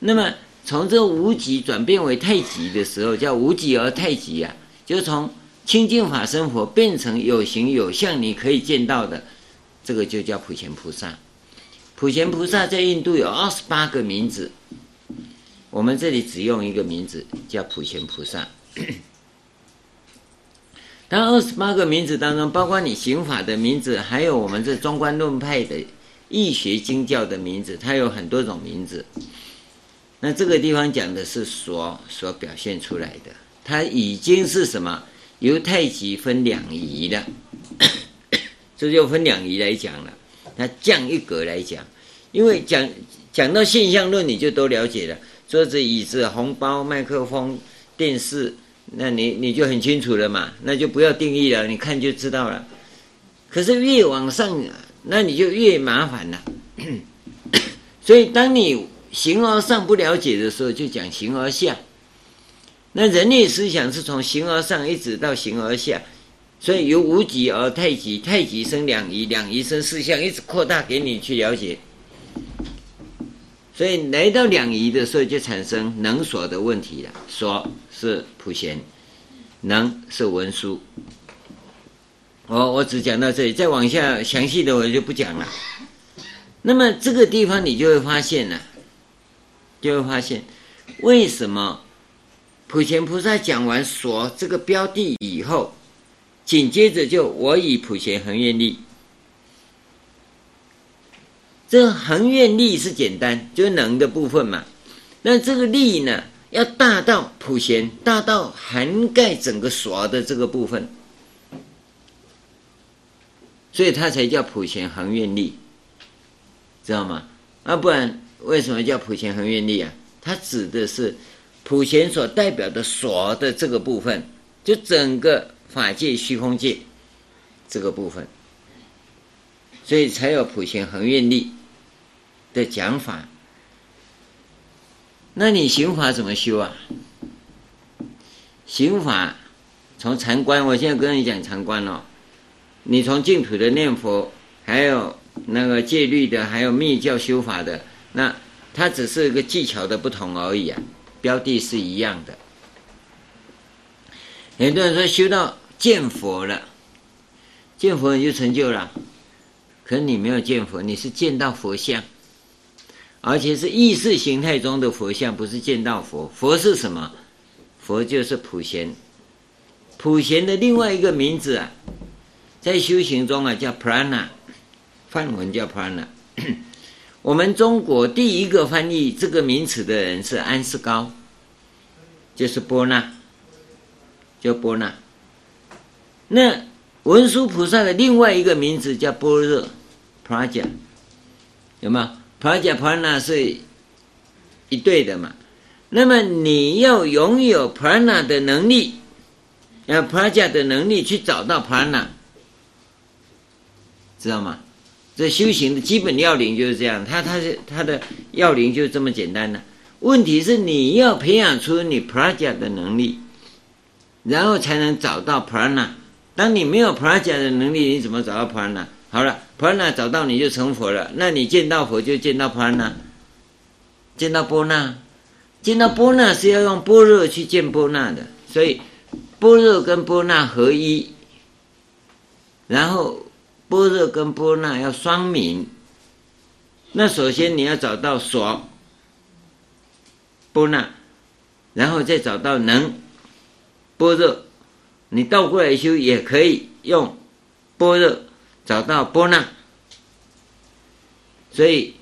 Speaker 1: 那么从这无极转变为太极的时候，叫无极而太极啊，就从清净法生活变成有形有相，你可以见到的，这个就叫普贤菩萨。普贤菩萨在印度有二十八个名字，我们这里只用一个名字，叫普贤菩萨。那二十八个名字当中，包括你刑法的名字，还有我们这中观论派的易学经教的名字，它有很多种名字。那这个地方讲的是所所表现出来的，它已经是什么？由太极分两仪了，这就分两仪来讲了。它降一格来讲，因为讲讲到现象论，你就都了解了：桌子、椅子、红包、麦克风、电视。那你你就很清楚了嘛，那就不要定义了，你看就知道了。可是越往上，那你就越麻烦了。所以当你形而上不了解的时候，就讲形而下。那人类思想是从形而上一直到形而下，所以由无极而太极，太极生两仪，两仪生四象，一直扩大给你去了解。所以来到两仪的时候，就产生能所的问题了。所是普贤，能是文殊。我我只讲到这里，再往下详细的我就不讲了。那么这个地方你就会发现了，就会发现为什么普贤菩萨讲完所这个标的以后，紧接着就我以普贤恒愿力。这恒愿力是简单，就是能的部分嘛。那这个力呢，要大到普贤，大到涵盖整个所的这个部分。所以它才叫普贤恒愿力，知道吗？啊，不然为什么叫普贤恒愿力啊？它指的是普贤所代表的所的这个部分，就整个法界虚空界这个部分，所以才有普贤恒愿力的讲法。那你行法怎么修啊？行法从禅观，我现在跟你讲禅观哦。你从净土的念佛，还有那个戒律的，还有密教修法的，那它只是一个技巧的不同而已啊，标的是一样的。很多人说修到见佛了，见佛你就成就了，可你没有见佛，你是见到佛像，而且是意识形态中的佛像，不是见到佛。佛是什么？佛就是普贤，普贤的另外一个名字啊。在修行中啊，叫 prana，梵文叫 prana。我们中国第一个翻译这个名词的人是安世高，就是波那，叫波那。那文殊菩萨的另外一个名字叫般若，praja，有？praja prana 是一对的嘛？那么你要拥有 prana 的能力，要 praja 的能力去找到 prana。知道吗？这修行的基本要领就是这样，它它是它的要领就这么简单的。问题是你要培养出你 praja 的能力，然后才能找到 prana。当你没有 praja 的能力，你怎么找到 prana？好了，prana 找到你就成佛了，那你见到佛就见到般那见到波那，见到波那是要用波若去见波那的，所以波若跟波那合一，然后。波若跟波那要双明，那首先你要找到所波那，然后再找到能。波若，你倒过来修也可以用波若。找到波那，所以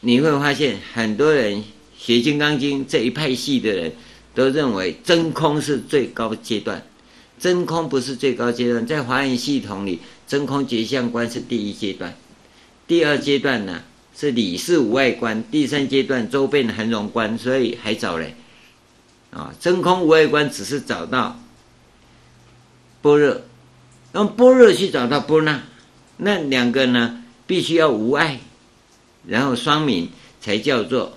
Speaker 1: 你会发现很多人学《金刚经》这一派系的人都认为真空是最高阶段，真空不是最高阶段，在华严系统里。真空觉相观是第一阶段，第二阶段呢是理事无外观，第三阶段周遍含容观，所以还早嘞。啊，真空无外观只是找到般若，用般若去找到波那，那两个呢必须要无碍，然后双明才叫做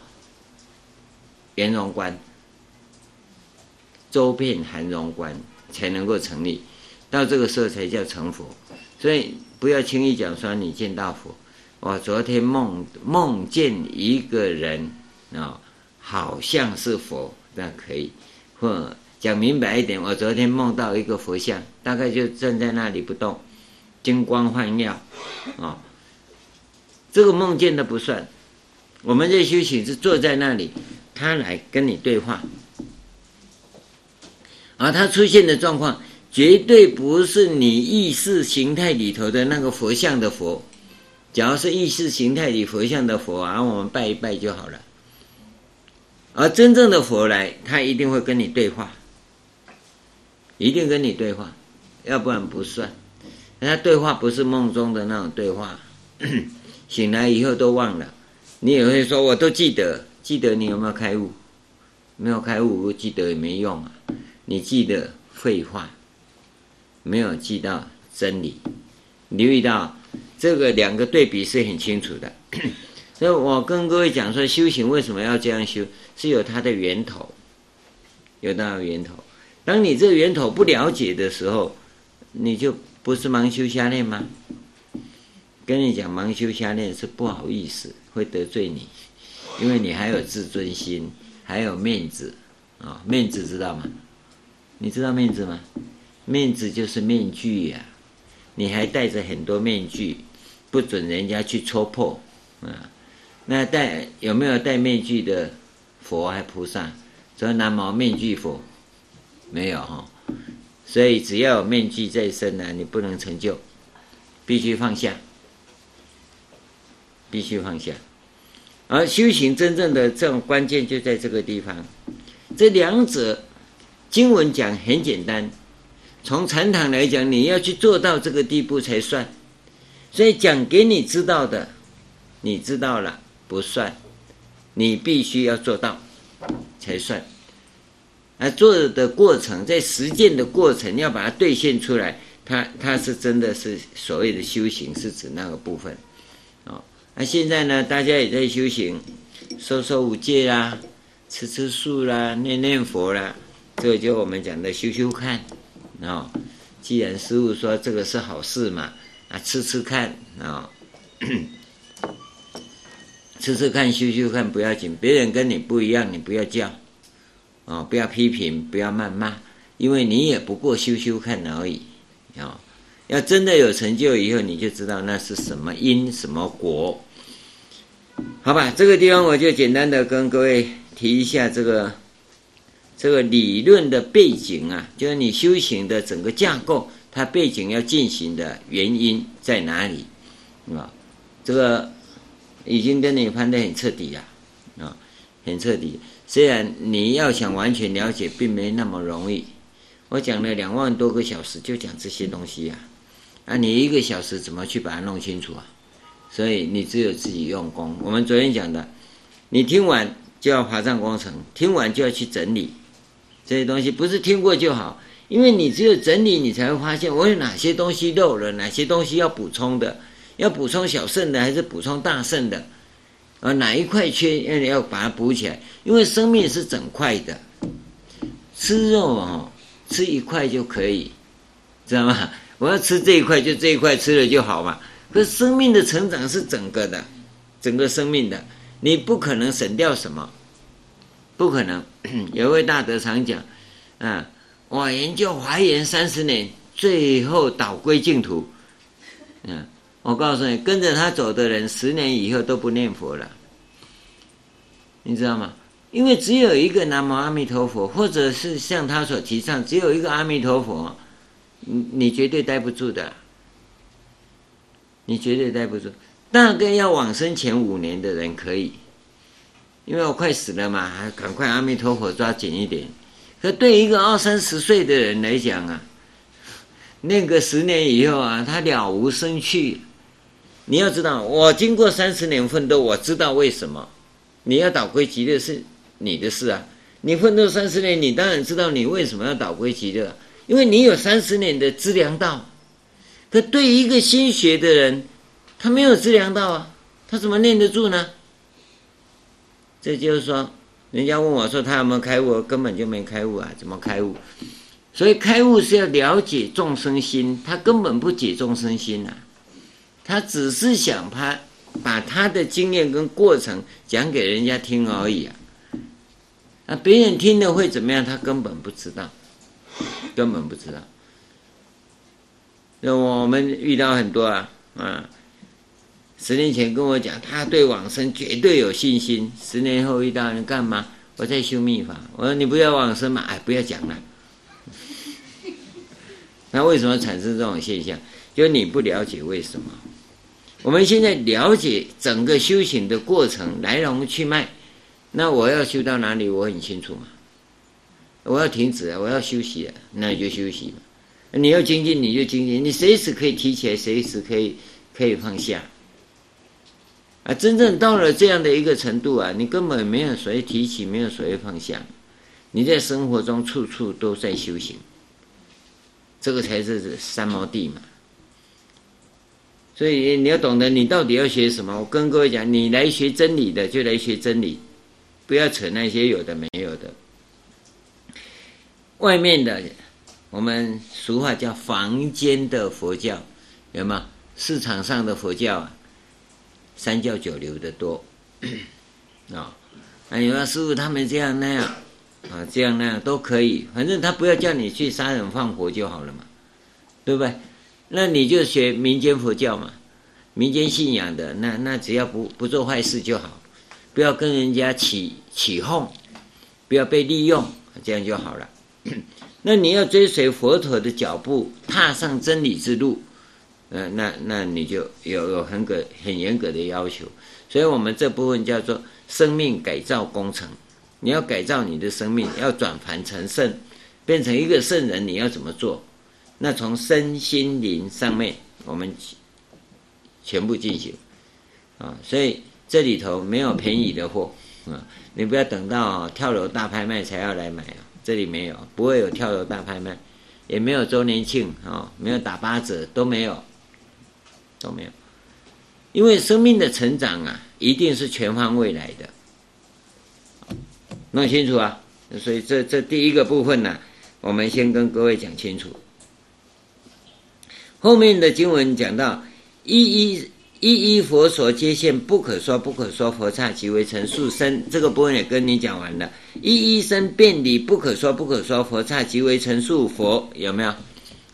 Speaker 1: 圆融观，周遍含容观才能够成立，到这个时候才叫成佛。所以不要轻易讲说你见到佛。我昨天梦梦见一个人啊，好像是佛，那可以。或讲明白一点，我昨天梦到一个佛像，大概就站在那里不动，金光环绕啊。这个梦见的不算，我们这修行是坐在那里，他来跟你对话，而他出现的状况。绝对不是你意识形态里头的那个佛像的佛，只要是意识形态里佛像的佛啊，我们拜一拜就好了。而真正的佛来，他一定会跟你对话，一定跟你对话，要不然不算。他对话不是梦中的那种对话，醒来以后都忘了。你也会说，我都记得，记得你有没有开悟？没有开悟，记得也没用啊。你记得废话。没有记到真理，留意到这个两个对比是很清楚的。所以我跟各位讲说，修行为什么要这样修，是有它的源头，有它的源头。当你这个源头不了解的时候，你就不是盲修瞎练吗？跟你讲盲修瞎练是不好意思，会得罪你。因为你还有自尊心，还有面子啊、面子知道吗？你知道面子吗？面子就是面具呀、你还戴着很多面具，不准人家去戳破啊。那戴有没有戴面具的佛还菩萨？说南无面具佛，没有哈。所以只要有面具在身呢，你不能成就，必须放下，必须放下。而修行真正的这种关键就在这个地方。这两者经文讲很简单，从禅堂来讲，你要去做到这个地步才算。所以讲给你知道的，你知道了。不算，你必须要做到才算。而做的过程，在实践的过程，要把它兑现出来，它它是真的是所谓的修行，是指那个部分。哦，那现在呢，大家也在修行，守守五戒啦，吃吃素啦，念念佛啦，这就我们讲的修修看。哦，既然师父说这个是好事嘛，啊，吃吃看啊。哦 吃吃看，修修看，不要紧。别人跟你不一样，你不要叫，啊、哦，不要批评，不要谩骂，因为你也不过修修看而已，啊、哦，要真的有成就以后，你就知道那是什么因什么果，好吧？这个地方我就简单的跟各位提一下这个这个理论的背景啊，就是你修行的整个架构，它背景要进行的原因在哪里，啊，这个。已经跟你判得很彻底了，啊，很彻底。虽然你要想完全了解，并没那么容易。我讲了两万多个小时，就讲这些东西呀，啊，你一个小时怎么去把它弄清楚啊？所以你只有自己用功。我们昨天讲的，你听完就要华藏工程，听完就要去整理这些东西，不是听过就好，因为你只有整理，你才会发现我有哪些东西漏了，哪些东西要补充的。要补充小圣的还是补充大圣的？啊，哪一块缺要要把它补起来？因为生命是整块的，吃肉哦，吃一块就可以，知道吗？我要吃这一块，就这一块吃了就好嘛。可是生命的成长是整个的，整个生命的，你不可能省掉什么，不可能。有位大德常讲，啊，我研究华严三十年，最后导归净土，嗯。我告诉你，跟着他走的人，十年以后都不念佛了，你知道吗？因为只有一个南无阿弥陀佛，或者是像他所提倡，只有一个阿弥陀佛，你你绝对待不住的，你绝对待不住。大概要往生前五年的人可以，因为我快死了嘛，还赶快阿弥陀佛抓紧一点。可对一个二三十岁的人来讲啊，那个十年以后啊，他了无生趣。你要知道，我经过三十年奋斗，我知道为什么。你要导归极乐是你的事啊！你奋斗三十年，你当然知道你为什么要导归极乐，因为你有三十年的资粮道。可对于一个新学的人，他没有资粮道啊，他怎么念得住呢？这就是说，人家问我说他有没有开悟，根本就没开悟啊，怎么开悟？所以开悟是要了解众生心，他根本不解众生心啊。他只是想他把他的经验跟过程讲给人家听而已啊，那别人听了会怎么样？他根本不知道，根本不知道。那我们遇到很多啊啊，十年前跟我讲，他对往生绝对有信心。十年后遇到你干嘛？我在修密法。我说你不要往生嘛？哎，不要讲了。那为什么产生这种现象？就你不了解为什么。我们现在了解整个修行的过程来龙去脉，那我要修到哪里？我很清楚嘛。我要停止啊，我要休息啊，那你就休息嘛。你要精进，你就精进，你随时可以提起来，随时可以可以放下。啊，真正到了这样的一个程度啊，你根本没有所谓提起，没有所谓放下，你在生活中处处都在修行，这个才是三毛地嘛。所以你要懂得，你到底要学什么？我跟各位讲，你来学真理的就来学真理，不要扯那些有的没有的。外面的，我们俗话叫房间的佛教，有吗？市场上的佛教啊，三教九流的多。啊，哎呦，师父他们这样那样啊，这样那样都可以，反正他不要叫你去杀人放火就好了嘛，对不对？那你就学民间佛教嘛，民间信仰的，那那只要不不做坏事就好，不要跟人家起起哄，不要被利用，这样就好了。那你要追随佛陀的脚步，踏上真理之路，呃，那那你就有有很个很严格的要求。所以我们这部分叫做生命改造工程。你要改造你的生命，要转凡成圣，变成一个圣人，你要怎么做？那从身心灵上面，我们全部进行啊，所以这里头没有便宜的货啊，你不要等到跳楼大拍卖才要来买啊，这里没有，不会有跳楼大拍卖，也没有周年庆啊，没有打八折，都没有，都没有，因为生命的成长啊，一定是全方位来的，弄清楚啊，所以这这第一个部分呢，我们先跟各位讲清楚。后面的经文讲到，一一一一佛所接现，不可说不可说佛刹即为成数生，这个部分也跟你讲完了。一一生遍礼，不可说不可说佛刹即为成数佛，有没有？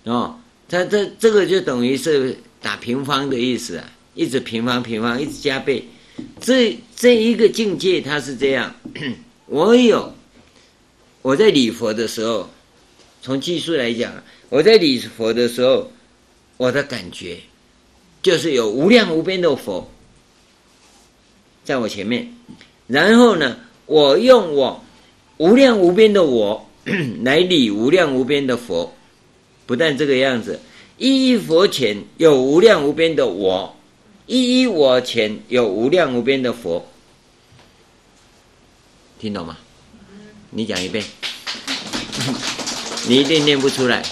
Speaker 1: 哦，它这这个就等于是打平方的意思啊，一直平方平方，一直加倍。这这一个境界，它是这样。我有我在礼佛的时候，从技术来讲，我在礼佛的时候。我的感觉，就是有无量无边的佛在我前面，然后呢，我用我无量无边的我 来理无量无边的佛，不但这个样子，一一佛前有无量无边的我，一一我前有无量无边的佛，听懂吗？你讲一遍，你一定念不出来。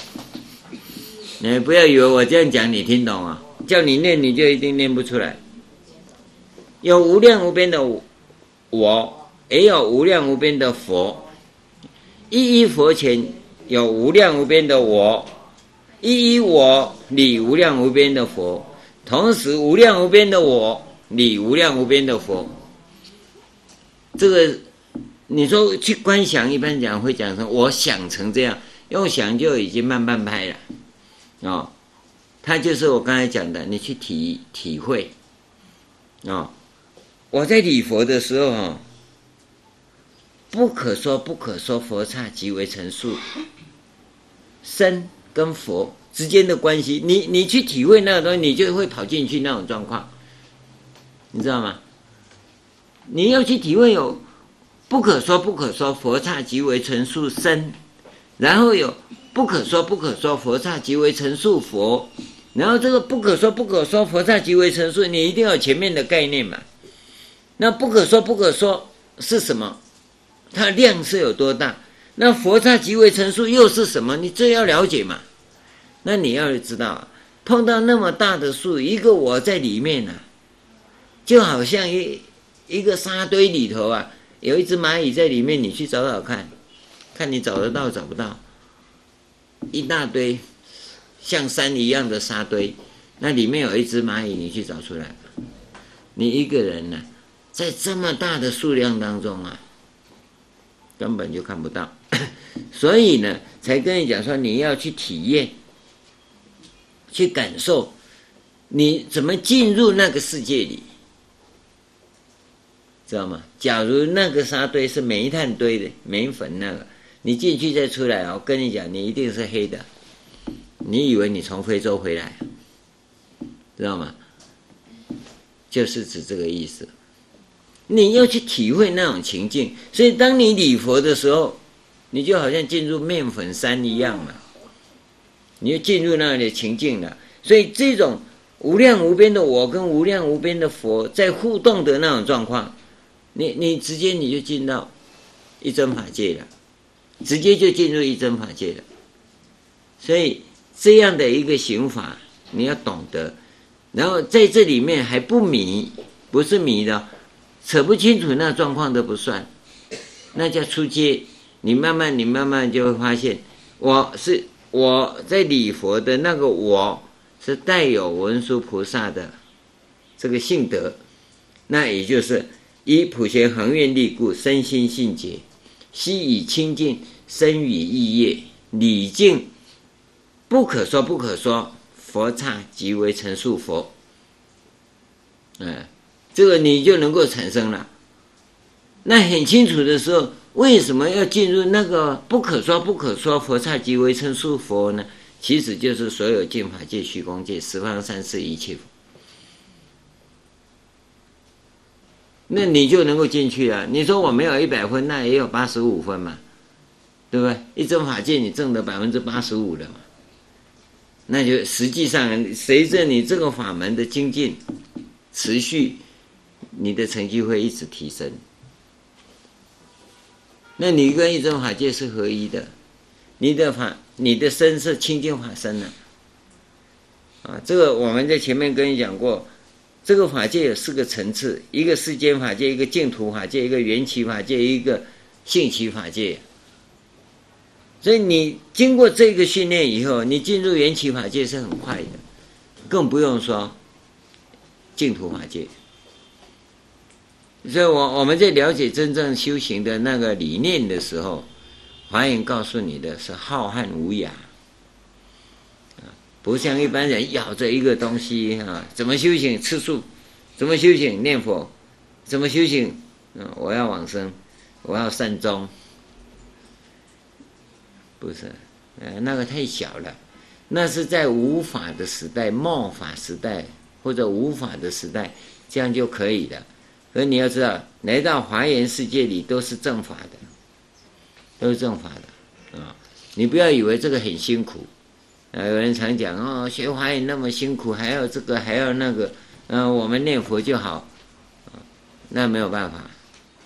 Speaker 1: 你不要以为我这样讲你听懂啊，叫你念你就一定念不出来。有无量无边的我，也有无量无边的佛。一一佛前有无量无边的我，一一我礼无量无边的佛，同时无量无边的我礼无量无边的佛。这个你说去观想，一般讲会讲成我想成这样，用想就已经慢半拍了。哦，他就是我刚才讲的，你去体体会。哦，我在礼佛的时候，哈，不可说不可说佛刹即为成数，身跟佛之间的关系，你你去体会那个东西，你就会跑进去那种状况，你知道吗？你要去体会有不可说不可说佛刹即为成数身，然后有。不可说不可说佛刹即为成数佛，然后这个不可说不可说佛刹即为成数，你一定要前面的概念嘛。那不可说不可说是什么？它量是有多大？那佛刹即为成数又是什么？你这要了解嘛。那你要知道，碰到那么大的数，一个我在里面呢、啊，就好像一一个沙堆里头啊，有一只蚂蚁在里面，你去找找看，看你找得到找不到。一大堆像山一样的沙堆，那里面有一只蚂蚁，你去找出来。你一个人呢、在这么大的数量当中啊，根本就看不到。所以呢，才跟你讲说，你要去体验，去感受，你怎么进入那个世界里，知道吗？假如那个沙堆是煤炭堆的，煤粉那个。你进去再出来，我跟你讲，你一定是黑的。你以为你从非洲回来，知道吗？就是指这个意思。你要去体会那种情境，所以当你礼佛的时候，你就好像进入面粉山一样嘛。你就进入那里的情境了。所以这种无量无边的我跟无量无边的佛在互动的那种状况，你你直接你就进到一真法界了。直接就进入一真法界了，所以这样的一个行法你要懂得，然后在这里面还不迷，不是迷的，扯不清楚那状况都不算，那叫初阶。你慢慢你慢慢就会发现，我是我在礼佛的那个我是带有文殊菩萨的这个性德，那也就是以普贤恒愿力故，身心性解，悉以清净身语意业，礼敬不可说不可说佛刹，即为成数佛。嗯，这个你就能够产生了。那很清楚的时候，为什么要进入那个不可说不可说佛刹即为成数佛呢？其实就是所有净法界、虚空界、十方三世一切佛。那你就能够进去啊。你说我没有一百分，那也有八十五分嘛，对不对？一真法界你挣的百分之八十五的嘛，那就实际上随着你这个法门的精进持续，你的成绩会一直提升。那你跟一真法界是合一的，你的法，你的身是清净法身呢。啊，这个我们在前面跟你讲过。这个法界有四个层次：一个世间法界，一个净土法界，一个缘起法界，一个性起法界。所以你经过这个训练以后，你进入缘起法界是很快的，更不用说净土法界。所以我我们在了解真正修行的那个理念的时候，华严告诉你的是浩瀚无涯。不像一般人咬着一个东西啊，怎么修行？吃素，怎么修行？念佛，怎么修行？啊？我要往生，我要善终，不是，呃，那个太小了，那是在无法的时代、冒法时代或者无法的时代，这样就可以了。可你要知道，来到华严世界里都是正法的，都是正法的。啊！你不要以为这个很辛苦。啊有人常讲哦，学华严那么辛苦，还要这个，还要那个，嗯、我们念佛就好，那没有办法，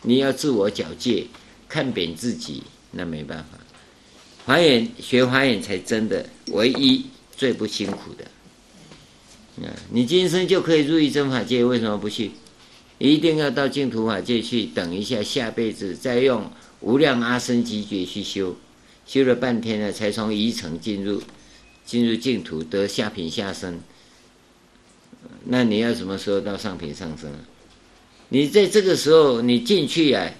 Speaker 1: 你要自我矫戒，看扁自己，那没办法。华严学华严才真的唯一最不辛苦的。啊你今生就可以入一真法界，为什么不去？一定要到净土法界去，等一下下辈子再用无量阿僧只劫去修，修了半天了，才从一层进入。进入净土得下品下生，那你要什么时候到上品上生？你在这个时候你进去啊，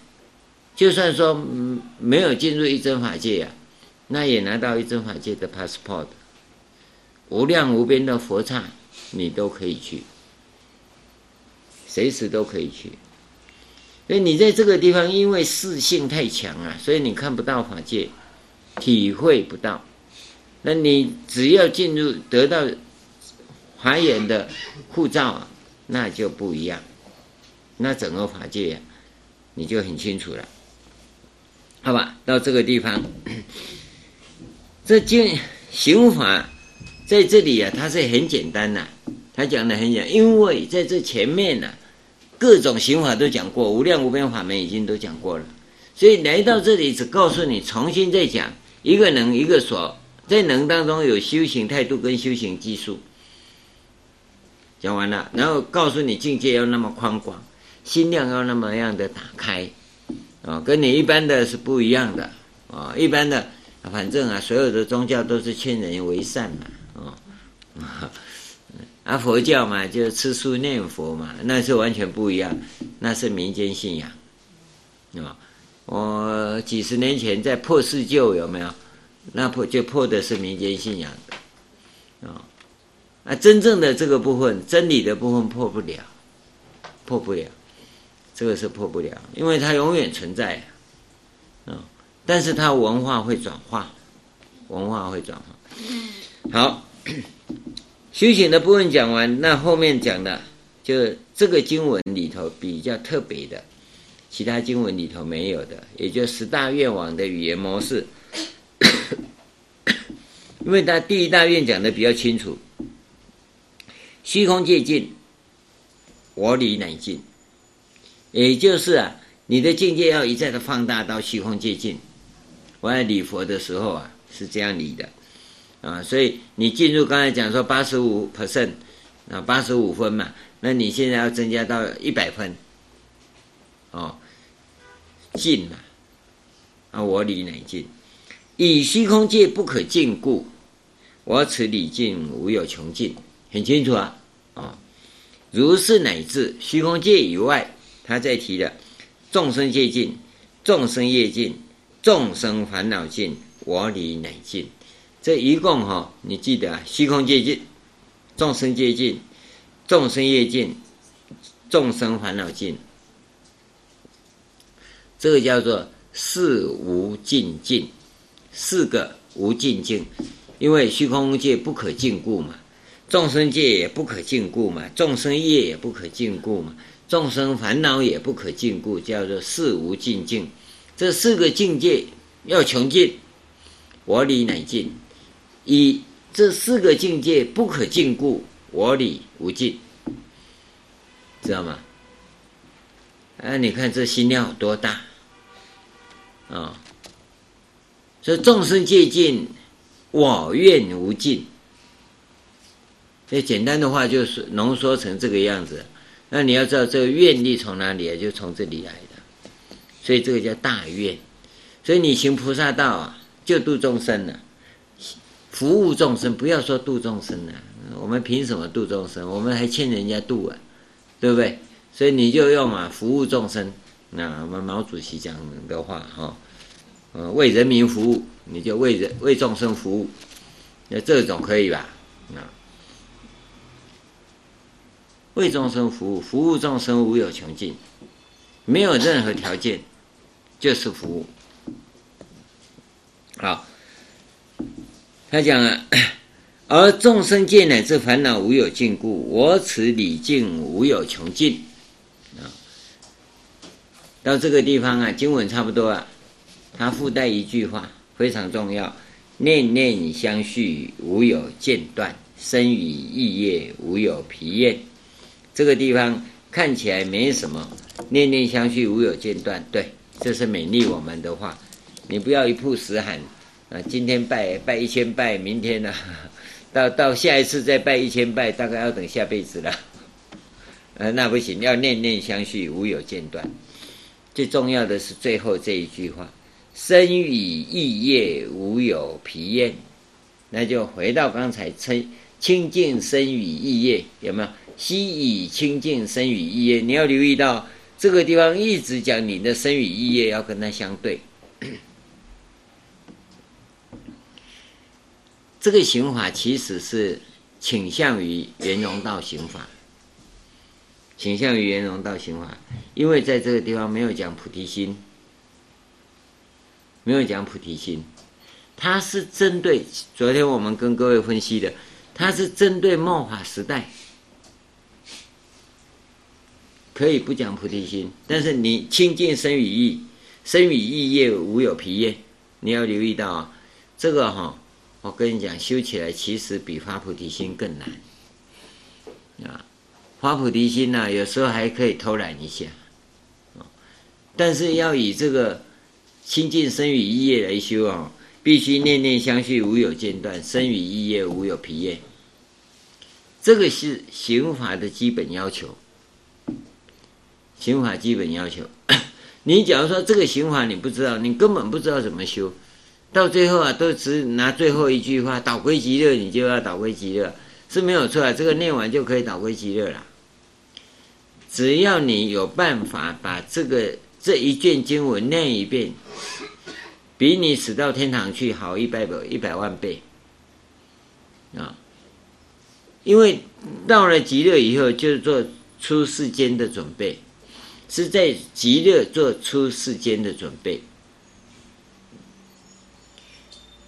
Speaker 1: 就算说没有进入一真法界啊，那也拿到一真法界的 passport，无量无边的佛刹你都可以去，随时都可以去。所以你在这个地方，因为视性太强啊，所以你看不到法界，体会不到。那你只要进入得到华严的护照啊，那就不一样。那整个法界呀，你就很清楚了。好吧，到这个地方，这经行法在这里啊，它是很简单的，他讲的很简，因为在这前面呢，各种刑法都讲过，无量无边法门已经都讲过了，所以来到这里只告诉你重新再讲一个能一个所。在能当中有修行态度跟修行技术，讲完了，然后告诉你境界要那么宽广，心量要那么样的打开，啊，跟你一般的是不一样的啊。一般的，反正啊，所有的宗教都是劝人为善嘛，啊，啊，佛教嘛，就吃素念佛嘛，那是完全不一样，那是民间信仰，啊，我几十年前在破四旧有没有？那破就破的是民间信仰的，啊，啊，真正的这个部分，真理的部分破不了，破不了，这个是破不了，因为它永远存在，啊，但是它文化会转化，文化会转化。好，修行的部分讲完，那后面讲的就这个经文里头比较特别的，其他经文里头没有的，也就十大愿望的语言模式。因为他第一大愿讲的比较清楚，虚空界尽，我理乃尽，也就是啊，你的境界要一再的放大到虚空界尽。我在礼佛的时候啊，是这样礼的，啊，所以你进入刚才讲说八十五 percent 啊，八十五分嘛，那你现在要增加到一百分，哦，尽嘛，啊，我理乃尽。以虚空界不可尽故，我此理尽无有穷尽，很清楚啊！啊、如是乃至虚空界以外他在提了众生界尽，众生业尽，众生烦恼尽，我理乃尽。这一共哈，你记得啊，虚空界尽，众生界尽，众生业尽，众生烦恼尽。这个叫做四无尽境，四个无尽境，因为虚空界不可禁锢嘛，众生界也不可禁锢嘛，众生业也不可禁锢嘛，众生烦恼也不可禁锢，叫做四无尽境。这四个境界要穷尽，我理乃尽。以这四个境界不可禁锢，我理无尽，知道吗？啊，你看这心量有多大啊、哦！所以众生界尽，我愿无尽。这简单的话就是浓缩成这个样子。那你要知道这个愿力从哪里来？就从这里来的。所以这个叫大愿。所以你行菩萨道啊，就度众生了。服务众生，不要说度众生了，我们凭什么度众生？我们还欠人家度啊，对不对？所以你就用啊，服务众生。那我们毛主席讲的话哈，呃，为人民服务，你就为人为众生服务，那这种可以吧？啊，为众生服务，服务众生无有穷尽，没有任何条件，就是服务。好。他讲啊，而众生界乃至烦恼无有禁锢，我此理尽无有穷尽。啊，到这个地方啊，经文差不多啊，它附带一句话非常重要：念念相续，无有间断；身语意业，无有疲厌。这个地方看起来没什么，念念相续，无有间断。对，这是勉励我们的话，你不要一曝十寒。啊，今天拜拜一千拜，明天呢、到到下一次再拜一千拜，大概要等下辈子了。呃，那不行，要念念相续，无有间断。最重要的是最后这一句话：身语意业，无有疲厌。那就回到刚才清清净身语意业，有没有？悉以清净身语意业，你要留意到这个地方一直讲你的身语意业要跟它相对。这个行法其实是倾向于圆融道行法，倾向于圆融道行法，因为在这个地方没有讲菩提心，没有讲菩提心，它是针对昨天我们跟各位分析的，它是针对末法时代，可以不讲菩提心，但是你清净身语意，身语意业无有疲厌，你要留意到啊，这个哈。我跟你讲，修起来其实比发菩提心更难啊！发菩提心呢、有时候还可以偷懒一下，但是要以这个清净身语意业来修啊，必须念念相续，无有间断；身语意业，无有疲厌。这个是行法的基本要求，行法基本要求。你假如说这个行法你不知道，你根本不知道怎么修。到最后啊，都只拿最后一句话“导归极乐”，你就要导归极乐，是没有错啊。这个念完就可以导归极乐了。只要你有办法把这个这一卷经文念一遍，比你死到天堂去好一百倍、一百万倍啊！因为到了极乐以后，就是做出世间的准备，是在极乐做出世间的准备。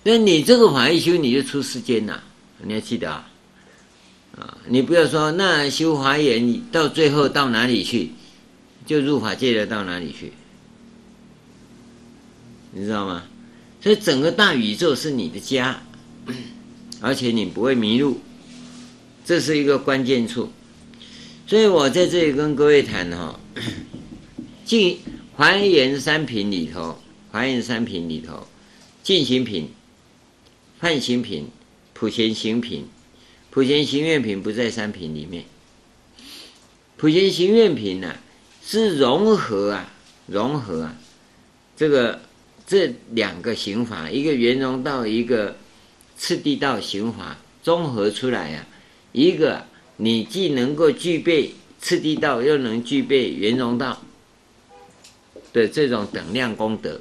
Speaker 1: 那你这个法一修，你就出世间了，你要记得啊！啊，你不要说那修华严你到最后到哪里去，就入法界了，到哪里去？你知道吗？所以整个大宇宙是你的家，而且你不会迷路，这是一个关键处。所以我在这里跟各位谈哈，进华严三品里头，华严三品里头，进行品。判行品、普贤行品、普贤行愿品不在三品里面。普贤行愿品呢、是融合啊，融合啊，这个这两个行法，一个圆融道，一个次第道行法综合出来啊，一个你既能够具备次第道又能具备圆融道的这种等量功德，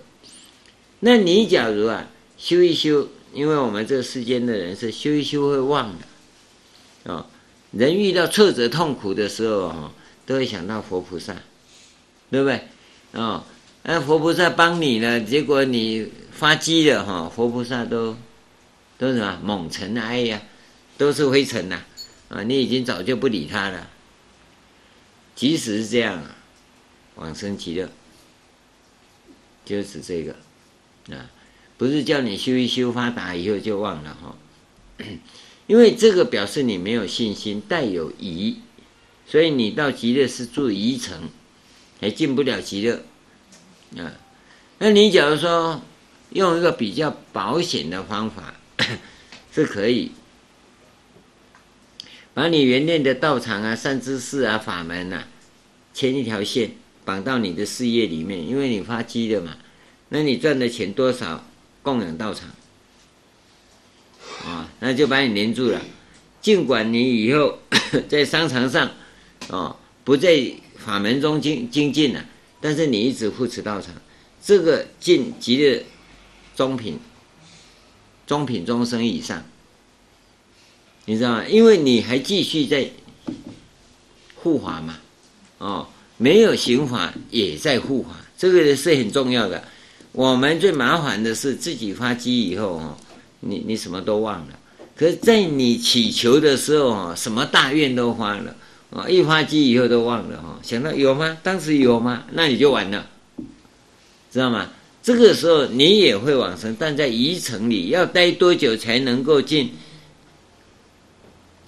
Speaker 1: 那你假如啊修一修，因为我们这个世间的人是修一修会忘的，啊，人遇到挫折痛苦的时候啊，都会想到佛菩萨，对不对？啊，那佛菩萨帮你了，结果你发机了哈，佛菩萨都都什么蒙尘埃呀，都是灰尘呐，啊，你已经早就不理他了。即使是这样啊，往生极乐，就是这个啊，不是叫你修一修发达以后就忘了哈，因为这个表示你没有信心，带有疑，所以你到极乐是住疑层，还进不了极乐啊。那你假如说用一个比较保险的方法，是可以。把你原念的道场啊、善知识啊、法门呐、啊，牵一条线绑到你的事业里面，因为你发机的嘛，那你赚的钱多少供养道场啊，那就把你连住了。尽管你以后 在商场上啊不在法门中精精进了，但是你一直护持道场，这个进极乐中品、中品中生以上。你知道吗？因为你还继续在护法嘛，哦，没有行法也在护法，这个是很重要的。我们最麻烦的是自己发机以后哦，你你什么都忘了。可是，在你祈求的时候哦，什么大愿都发了啊，一发机以后都忘了哈，想到有吗？当时有吗？那你就完了，知道吗？这个时候你也会往生，但在疑城里要待多久才能够进？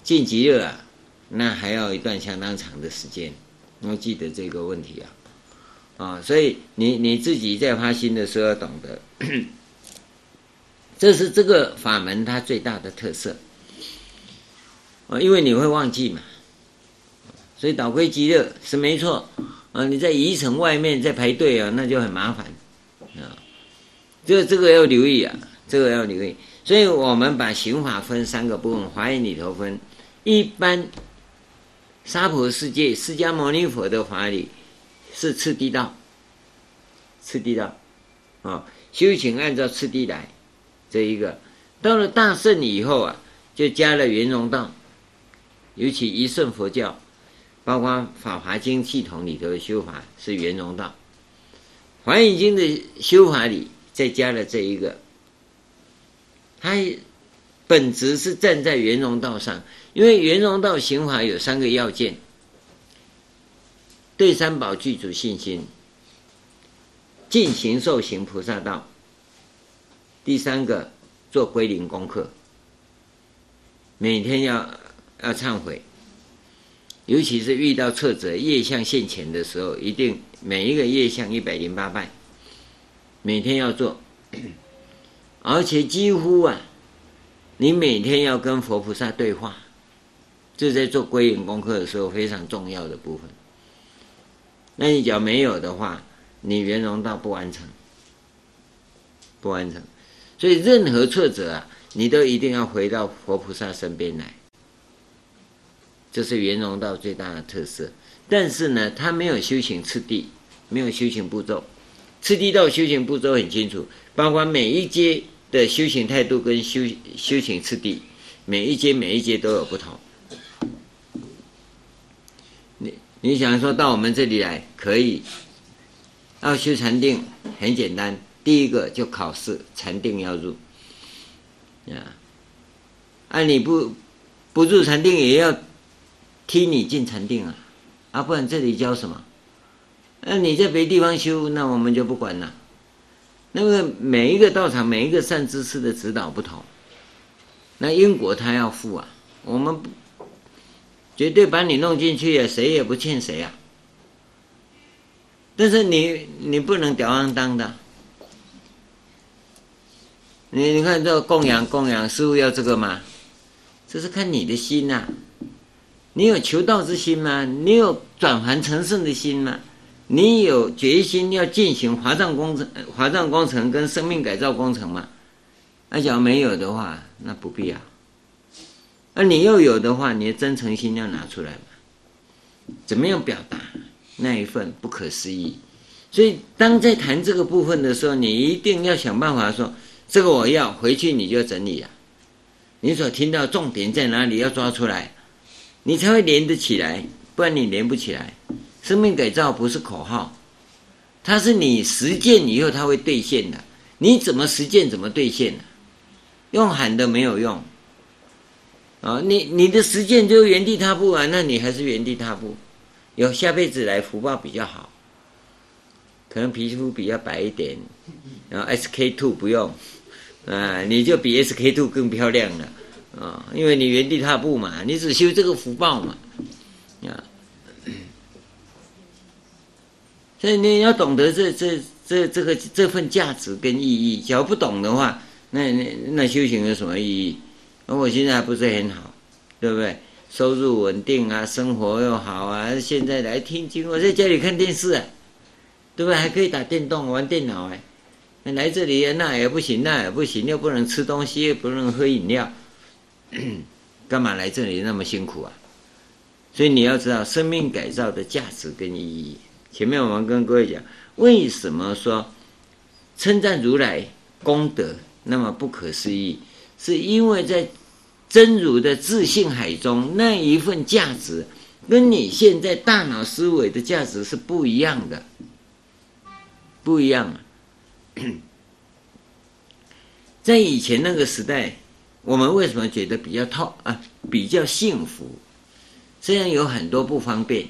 Speaker 1: 进极乐啊，那还要一段相当长的时间。要记得这个问题啊，啊，所以你你自己在发心的时候要懂得，这是这个法门它最大的特色啊，因为你会忘记嘛，所以导归极乐是没错啊。你在宜城外面在排队啊，那就很麻烦啊。这这个要留意啊，这个要留意。所以我们把刑法分三个部分，华严里头分。一般沙婆世界，释迦牟尼佛的法理是次第道，次第道，啊，修行按照次第来，这一个到了大圣以后啊，就加了圆融道，尤其一乘佛教，包括《法华经》系统里头的修法是圆融道，《华严经》的修法里再加了这一个，它本质是站在圆融道上。因为圆融道行法有三个要件：对三宝具足信心，尽行受行菩萨道。第三个做归零功课，每天要要忏悔，尤其是遇到挫折、业相现前的时候，一定每一个业相一百零八拜，每天要做，而且几乎啊，你每天要跟佛菩萨对话。这在做归隐功课的时候非常重要的部分。那你只要没有的话，你圆融道不完成，不完成。所以任何挫折啊，你都一定要回到佛菩萨身边来。这是圆融道最大的特色。但是呢，它没有修行次第，没有修行步骤。次第道修行步骤很清楚，包括每一阶的修行态度跟修修行次第，每一阶每一阶都有不同。你你想说到我们这里来可以，要修禅定很简单，第一个就考试禅定要入，啊，啊你不不入禅定也要踢你进禅定啊，啊不然这里教什么？那你在别地方修，那我们就不管了。那个每一个道场每一个善知识的指导不同，那因果他要负啊，我们不。绝对把你弄进去呀，谁也不欠谁啊。但是你你不能吊儿郎的。你你看这供养供养，师父要这个吗？这是看你的心呐、你有求道之心吗？你有转凡成圣的心吗？你有决心要进行华藏工程、华藏工程跟生命改造工程吗？那假如没有的话，那不必要。那你要有的话，你的真诚心要拿出来嘛。怎么样表达那一份不可思议？所以，当在谈这个部分的时候，你一定要想办法说，这个我要回去，你就整理啊。你所听到重点在哪里，要抓出来，你才会连得起来，不然你连不起来。生命改造不是口号，它是你实践以后它会兑现的。你怎么实践，怎么兑现呢？用喊的没有用啊！你你的实践就原地踏步啊，那你还是原地踏步。有下辈子来福报比较好。可能皮肤比较白一点，然后 SK two 不用，啊，你就比 SK two 更漂亮了，啊，因为你原地踏步嘛，你只修这个福报嘛，啊，所以你要懂得这这这这个这份价值跟意义，假如不懂的话，那那那修行有什么意义？而我现在还不是很好，对不对？收入稳定啊，生活又好啊，现在来听经，我在家里看电视啊。对不对？还可以打电动、玩电脑哎！来这里那也不行，那也不行，又不能吃东西，又不能喝饮料，干嘛来这里那么辛苦啊？所以你要知道生命改造的价值跟意义。前面我们跟各位讲，为什么说称赞如来功德那么不可思议？是因为在真如的自信海中那一份价值，跟你现在大脑思维的价值是不一样的。不一样啊，在以前那个时代，我们为什么觉得比较套啊，比较幸福？虽然有很多不方便，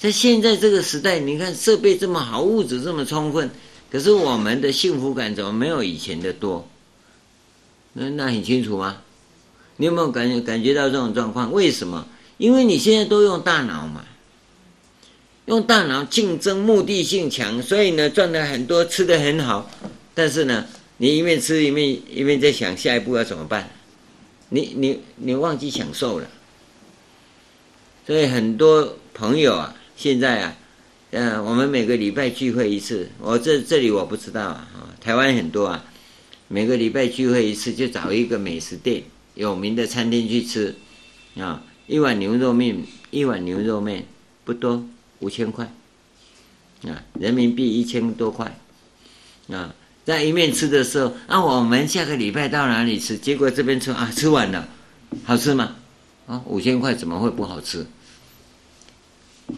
Speaker 1: 在现在这个时代，你看设备这么好，物质这么充分，可是我们的幸福感怎么没有以前的多？那那很清楚吗？你有没有感觉感觉到这种状况？为什么？因为你现在都用大脑嘛。用大脑竞争，目的性强，所以呢赚了很多，吃的很好。但是呢，你一面吃一面一面在想下一步要怎么办，你你你忘记享受了。所以很多朋友啊，现在啊，嗯，我们每个礼拜聚会一次。我这这里我不知道啊，台湾很多啊，每个礼拜聚会一次，就找一个美食店，有名的餐厅去吃啊，一碗牛肉面，一碗牛肉面不多。五千块，啊，人民币一千多块，啊，在一面吃的时候，啊，我们下个礼拜到哪里吃？结果这边吃啊，吃完了，好吃吗？啊，五千块怎么会不好吃？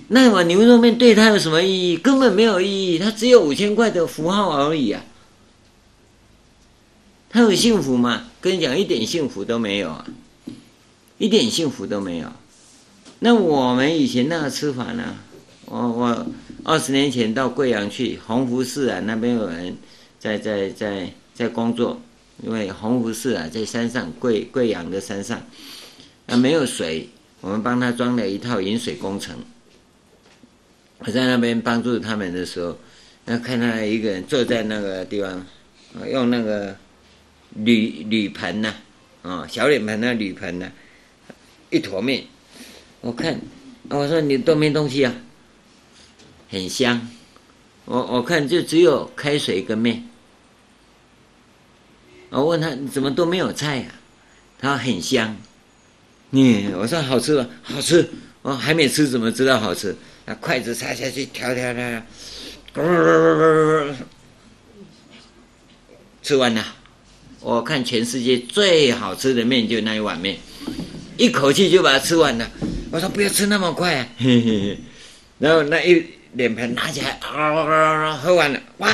Speaker 1: 那碗牛肉面对他有什么意义？根本没有意义，他只有五千块的符号而已啊。他有幸福吗？跟你讲，一点幸福都没有啊，一点幸福都没有。那我们以前那个吃法呢？我我二十年前到贵阳去洪福寺啊，那边有人在在在在工作，因为弘福寺啊在山上，贵贵阳的山上，啊没有水，我们帮他装了一套饮水工程。我在那边帮助他们的时候，那看到一个人坐在那个地方，用那个铝铝盆呐，啊小脸盆那铝盆呐，一坨面，我看，我说你都没东西啊。很香，我我看就只有开水跟面。我问他怎么都没有菜呀、啊？他说很香。你我说好吃吗？好吃。我还没吃怎么知道好吃？那筷子插下去，挑挑挑，吃完了。我看全世界最好吃的面就那一碗面，一口气就把它吃完了。我说不要吃那么快啊。嘿嘿嘿，然后那一。脸盆拿起来，啊啊啊啊！喝完了，哇，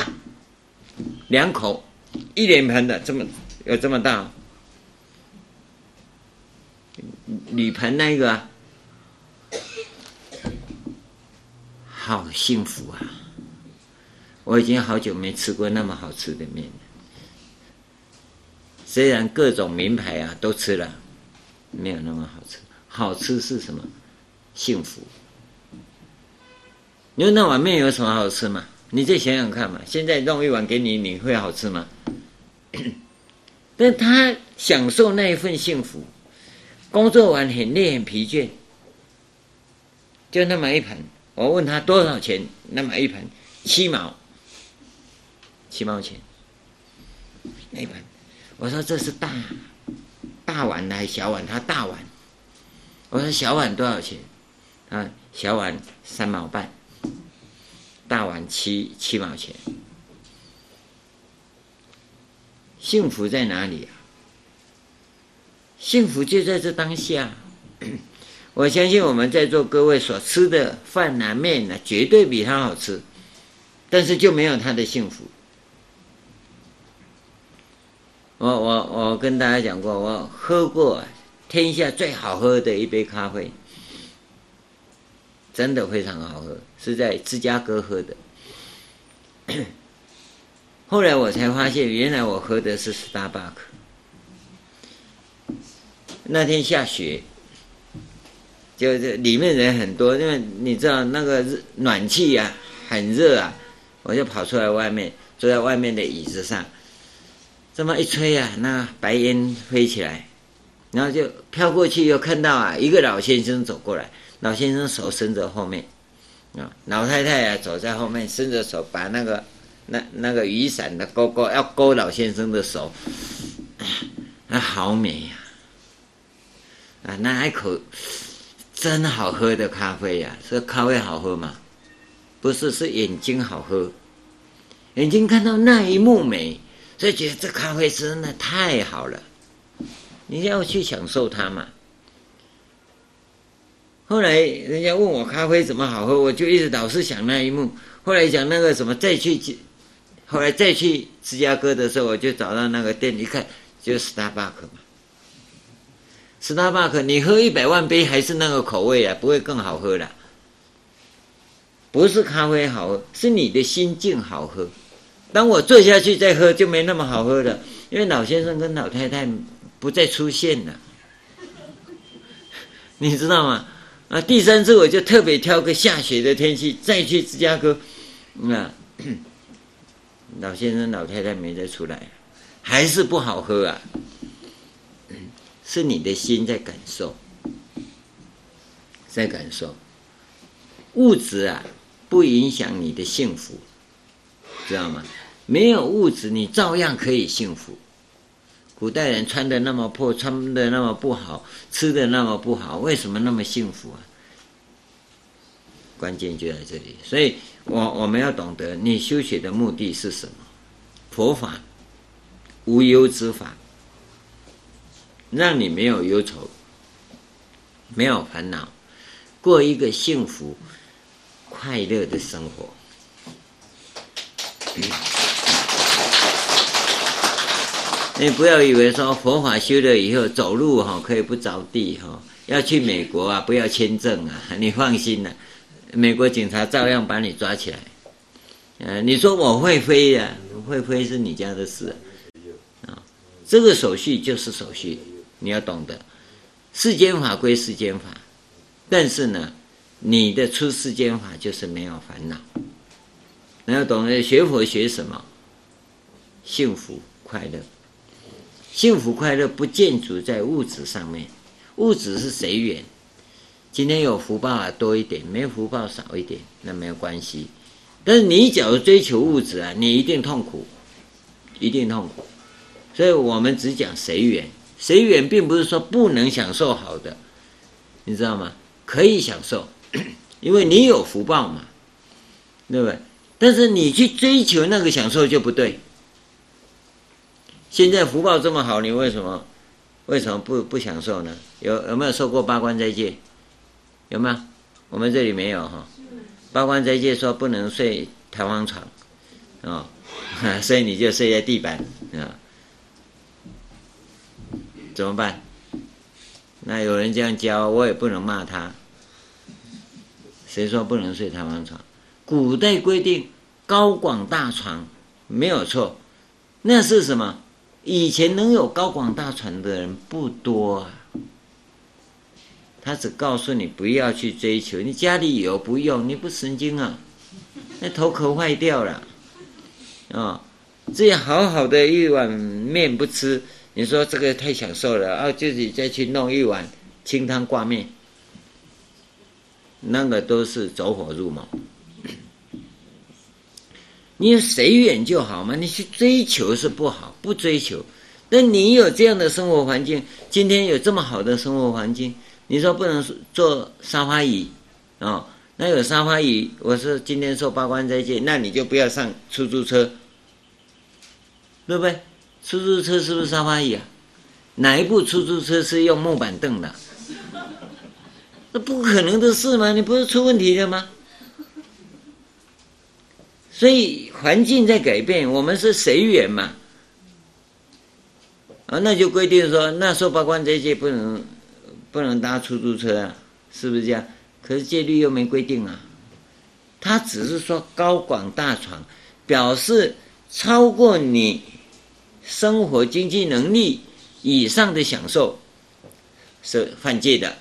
Speaker 1: 两口，一脸盆的，这么有这么大，铝盆那一个，好幸福啊！我已经好久没吃过那么好吃的面了。虽然各种名牌啊都吃了，没有那么好吃。好吃是什么？幸福。你说那碗面有什么好吃吗？你再想想看嘛。现在弄一碗给你，你会好吃吗？但他享受那一份幸福，工作完很累很疲倦，就那么一盆。我问他多少钱？那么一盆七毛，七毛钱。那一盆，我说这是大大碗的还是小碗？他大碗。我说小碗多少钱？啊，小碗三毛半，大碗七七毛钱。幸福在哪里啊？幸福就在这当下。我相信我们在座各位所吃的饭呐、面呐，绝对比他好吃，但是就没有他的幸福。我我我跟大家讲过，我喝过天下最好喝的一杯咖啡，真的非常好喝，是在芝加哥喝的。后来我才发现，原来我喝的是 Starbucks。那天下雪。就是里面人很多，因为你知道那个暖气啊，很热啊，我就跑出来外面，坐在外面的椅子上，这么一吹啊，那白烟飞起来，然后就飘过去，又看到啊一个老先生走过来，老先生手伸着后面，啊，老太太啊走在后面，伸着手把那个那那个雨伞的勾勾要勾老先生的手，那好美呀，啊，那一口。真好喝的咖啡呀、啊！这咖啡好喝吗？不是，是眼睛好喝。眼睛看到那一幕美，所以觉得这咖啡真的太好了。你要去享受它嘛。后来人家问我咖啡怎么好喝，我就一直老是想那一幕。后来讲那个什么，再去，后来再去芝加哥的时候，我就找到那个店，一看就是 Starbucks 嘛。Starbucks，，你喝一百万杯还是那个口味啊，不会更好喝了。不是咖啡好喝，是你的心境好喝。当我坐下去再喝，就没那么好喝了，因为老先生跟老太太不再出现了。你知道吗？啊，第三次我就特别挑个下雪的天气再去芝加哥，啊，老先生老太太没再出来，还是不好喝啊。是你的心在感受，在感受，物质啊，不影响你的幸福，知道吗？没有物质，你照样可以幸福。古代人穿的那么破，穿的那么不好，吃的那么不好，为什么那么幸福啊？关键就在这里。所以我我们要懂得，你修学的目的是什么？佛法，无忧之法。让你没有忧愁，没有烦恼，过一个幸福、快乐的生活。你不要以为说佛法修了以后走路哈可以不着地哈，要去美国啊不要签证啊，你放心了，美国警察照样把你抓起来。嗯，你说我会飞呀？会飞是你家的事啊，这个手续就是手续。你要懂得，世间法归世间法，但是呢，你的出世间法就是没有烦恼。你要懂得学佛学什么？幸福快乐，幸福快乐不建筑在物质上面，物质是随缘。今天有福报啊多一点，没福报少一点，那没有关系。但是你假如追求物质啊，你一定痛苦，一定痛苦。所以我们只讲随缘。随缘并不是说不能享受好的，你知道吗？可以享受，因为你有福报嘛，对不对？但是你去追求那个享受就不对。现在福报这么好，你为什么为什么不不享受呢？有有没有受过八关斋戒？有没有？我们这里没有哈。八关斋戒说不能睡弹簧床，啊、哦，所以你就睡在地板啊。怎么办？那有人这样教，我也不能骂他。谁说不能睡弹簧床？古代规定高广大床没有错，那是什么？以前能有高广大床的人不多啊。他只告诉你不要去追求，你家里有不用，你不神经啊？那头壳坏掉了啊、这样好好的一碗面不吃。你说这个太享受了啊！自己再去弄一碗清汤挂面，那个都是走火入魔。你随缘就好嘛，你去追求是不好，不追求。那你有这样的生活环境，今天有这么好的生活环境，你说不能坐沙发椅，哦，那有沙发椅，我说今天说八关斋戒，那你就不要上出租车，对不对？出租车是不是沙发椅啊？哪一部出租车是用木板凳的？那不可能的事吗？你不是出问题了吗？所以环境在改变，我们是随缘嘛。啊，那就规定说，那受八关斋戒不能不能搭出租车啊，是不是这样？可是戒律又没规定啊，他只是说高广大床，表示超过你生活经济能力以上的享受是犯戒的。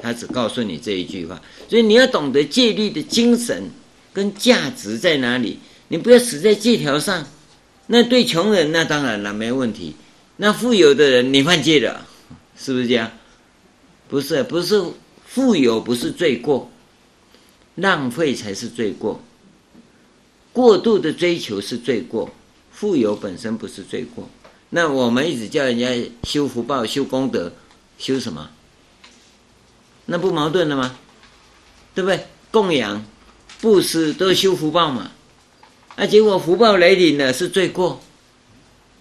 Speaker 1: 他只告诉你这一句话，所以你要懂得戒律的精神跟价值在哪里。你不要死在戒条上。那对穷人，那当然了，没问题。那富有的人，你犯戒了，是不是这样？不是，不是富有不是罪过，浪费才是罪过。过度的追求是罪过，富有本身不是罪过。那我们一直叫人家修福报、修功德，修什么？那不矛盾了吗？对不对？供养、布施都是修福报嘛。那结果福报来临了是罪过，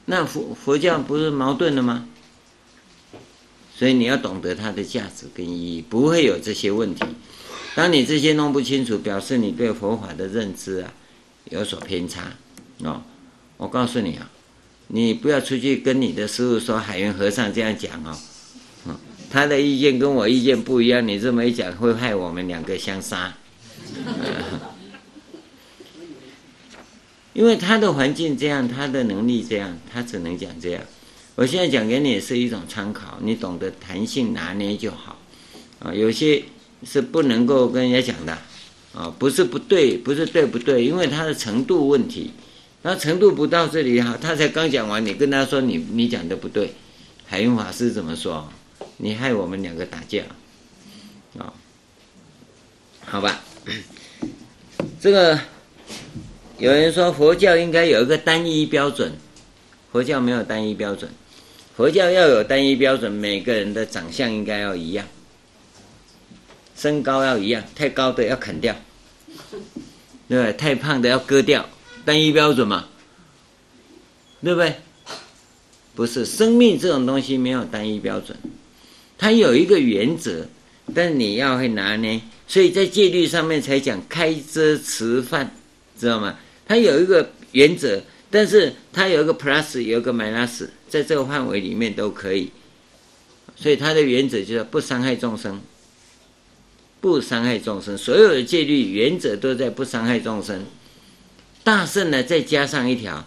Speaker 1: 那佛佛教不是矛盾了吗？所以你要懂得它的价值跟意义，不会有这些问题。当你这些弄不清楚，表示你对佛法的认知啊有所偏差哦。我告诉你啊，你不要出去跟你的师父说海云和尚这样讲哦。他的意见跟我意见不一样，你这么一讲，会害我们两个相杀。因为他的环境这样，他的能力这样，他只能讲这样。我现在讲给你是一种参考，你懂得弹性拿捏就好。啊，有些是不能够跟人家讲的，啊，不是不对，不是对不对，因为他的程度问题，他程度不到这里哈，他才刚讲完，你跟他说你你讲的不对，海云法师怎么说？你害我们两个打架，啊，好吧，这个有人说佛教应该有一个单一标准，佛教没有单一标准，佛教要有单一标准，每个人的长相应该要一样，身高要一样，太高的要砍掉，对不对？太胖的要割掉，单一标准嘛，对不对？不是，生命这种东西没有单一标准。它有一个原则，但你要会拿捏，所以在戒律上面才讲开遮持犯，知道吗？它有一个原则，但是它有一个 plus，有一个 minus，在这个范围里面都可以。所以它的原则就是不伤害众生，不伤害众生。所有的戒律原则都在不伤害众生。大圣呢，再加上一条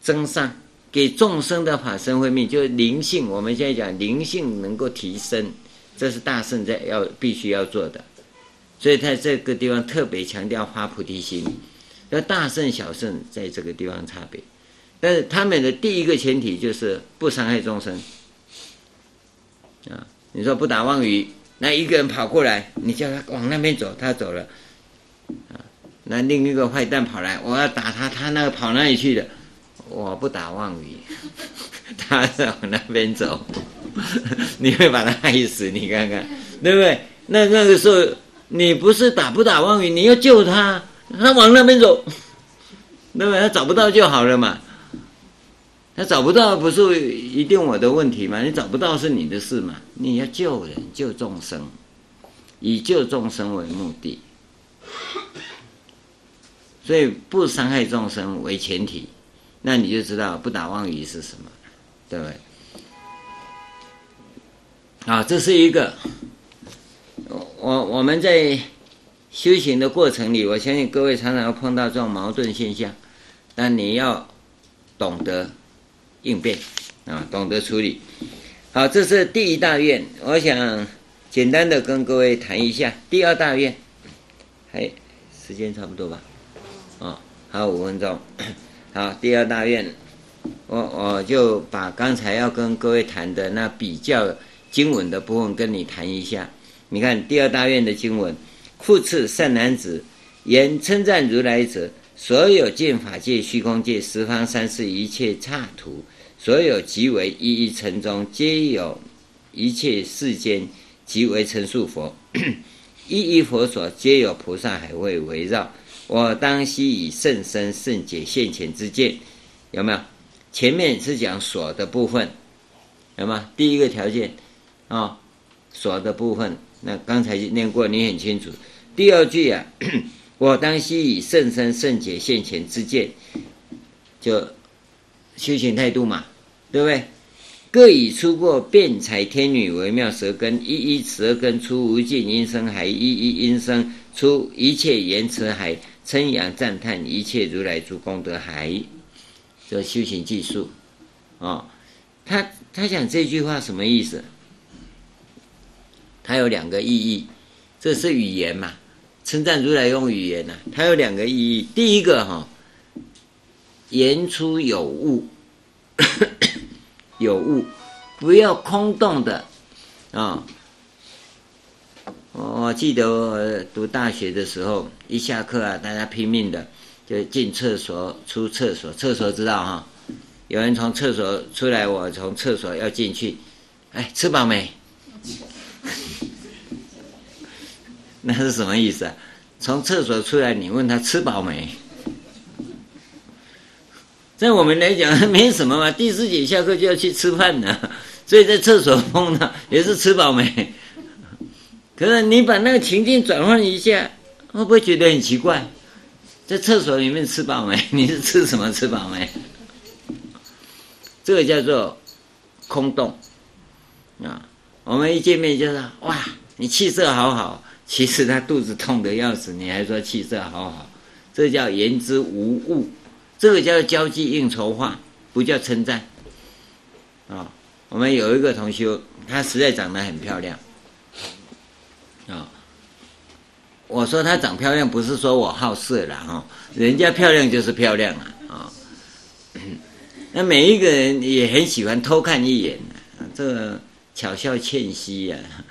Speaker 1: 增上。给众生的法身慧命，就是灵性。我们现在讲灵性能够提升，这是大圣在要必须要做的。所以在这个地方特别强调发菩提心。那大圣小圣在这个地方差别，但是他们的第一个前提就是不伤害众生。啊，你说不打妄语，那一个人跑过来，你叫他往那边走，他走了。啊，那另一个坏蛋跑来，我要打他，他那个跑哪里去了？我不打妄语，他在往那边走，你会把他害死，你看看，对不对？那那个时候，你不是打不打妄语，你要救他，他往那边走，对不对？他找不到就好了嘛，他找不到不是一定我的问题嘛？你找不到是你的事嘛？你要救人，救众生，以救众生为目的，所以不伤害众生为前提。那你就知道不打妄语是什么，对不对？啊，这是一个，我我们在修行的过程里，我相信各位常常要碰到这种矛盾现象，但你要懂得应变啊，懂得处理。好，这是第一大愿，我想简单的跟各位谈一下第二大愿。嘿，时间差不多吧？啊，还有五分钟。好，第二大愿，我我就把刚才要跟各位谈的那比较经文的部分跟你谈一下。你看第二大愿的经文，复次善男子，言称赞如来者，所有见法界、虚空界、十方三世一切刹土，所有即为一一尘中，皆有一切世间即为成数佛。一一佛所，皆有菩萨海会围绕。我当悉以甚深甚解现前之见，有没有？前面是讲所的部分，有吗？第一个条件啊、所的部分，那刚才念过，你很清楚。第二句啊，我当悉以甚深甚解现前之见，就修行态度嘛，对不对？各以出过辩才天女为妙舌根，一一舌根出无尽音声海，一一音声出一切言辞海，称扬赞叹一切如来诸功德海。这修行技术，哦，他他讲这句话什么意思？他有两个意义，这是语言嘛？称赞如来用语言呐、啊，它有两个意义。第一个哈、哦，言出有物。有物，不要空洞的啊！哦、我记得我读大学的时候，一下课啊，大家拼命的就进厕所、出厕所。厕所知道哈？有人从厕所出来，我从厕所要进去。哎，吃饱没？那是什么意思啊？从厕所出来，你问他吃饱没？在我们来讲没什么嘛，第四节下课就要去吃饭呢，所以在厕所碰到 也是吃饱没。可是你把那个情境转换一下，会不会觉得很奇怪？在厕所里面吃饱没？你是吃什么吃饱没？这个叫做空洞啊！我们一见面就说哇，你气色好好，其实他肚子痛得要死，你还说气色好好，这叫言之无物。这个叫交际应酬话，不叫称赞。啊、我们有一个同学，她实在长得很漂亮。啊、我说她长漂亮，不是说我好色了哈、人家漂亮就是漂亮啊啊、那每一个人也很喜欢偷看一眼，这个巧笑倩兮呀、啊。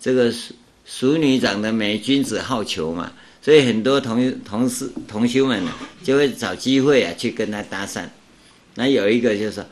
Speaker 1: 这个淑淑女长得美，君子好逑嘛。所以很多同同事同修们，就会找机会啊去跟他搭讪。那有一个就是。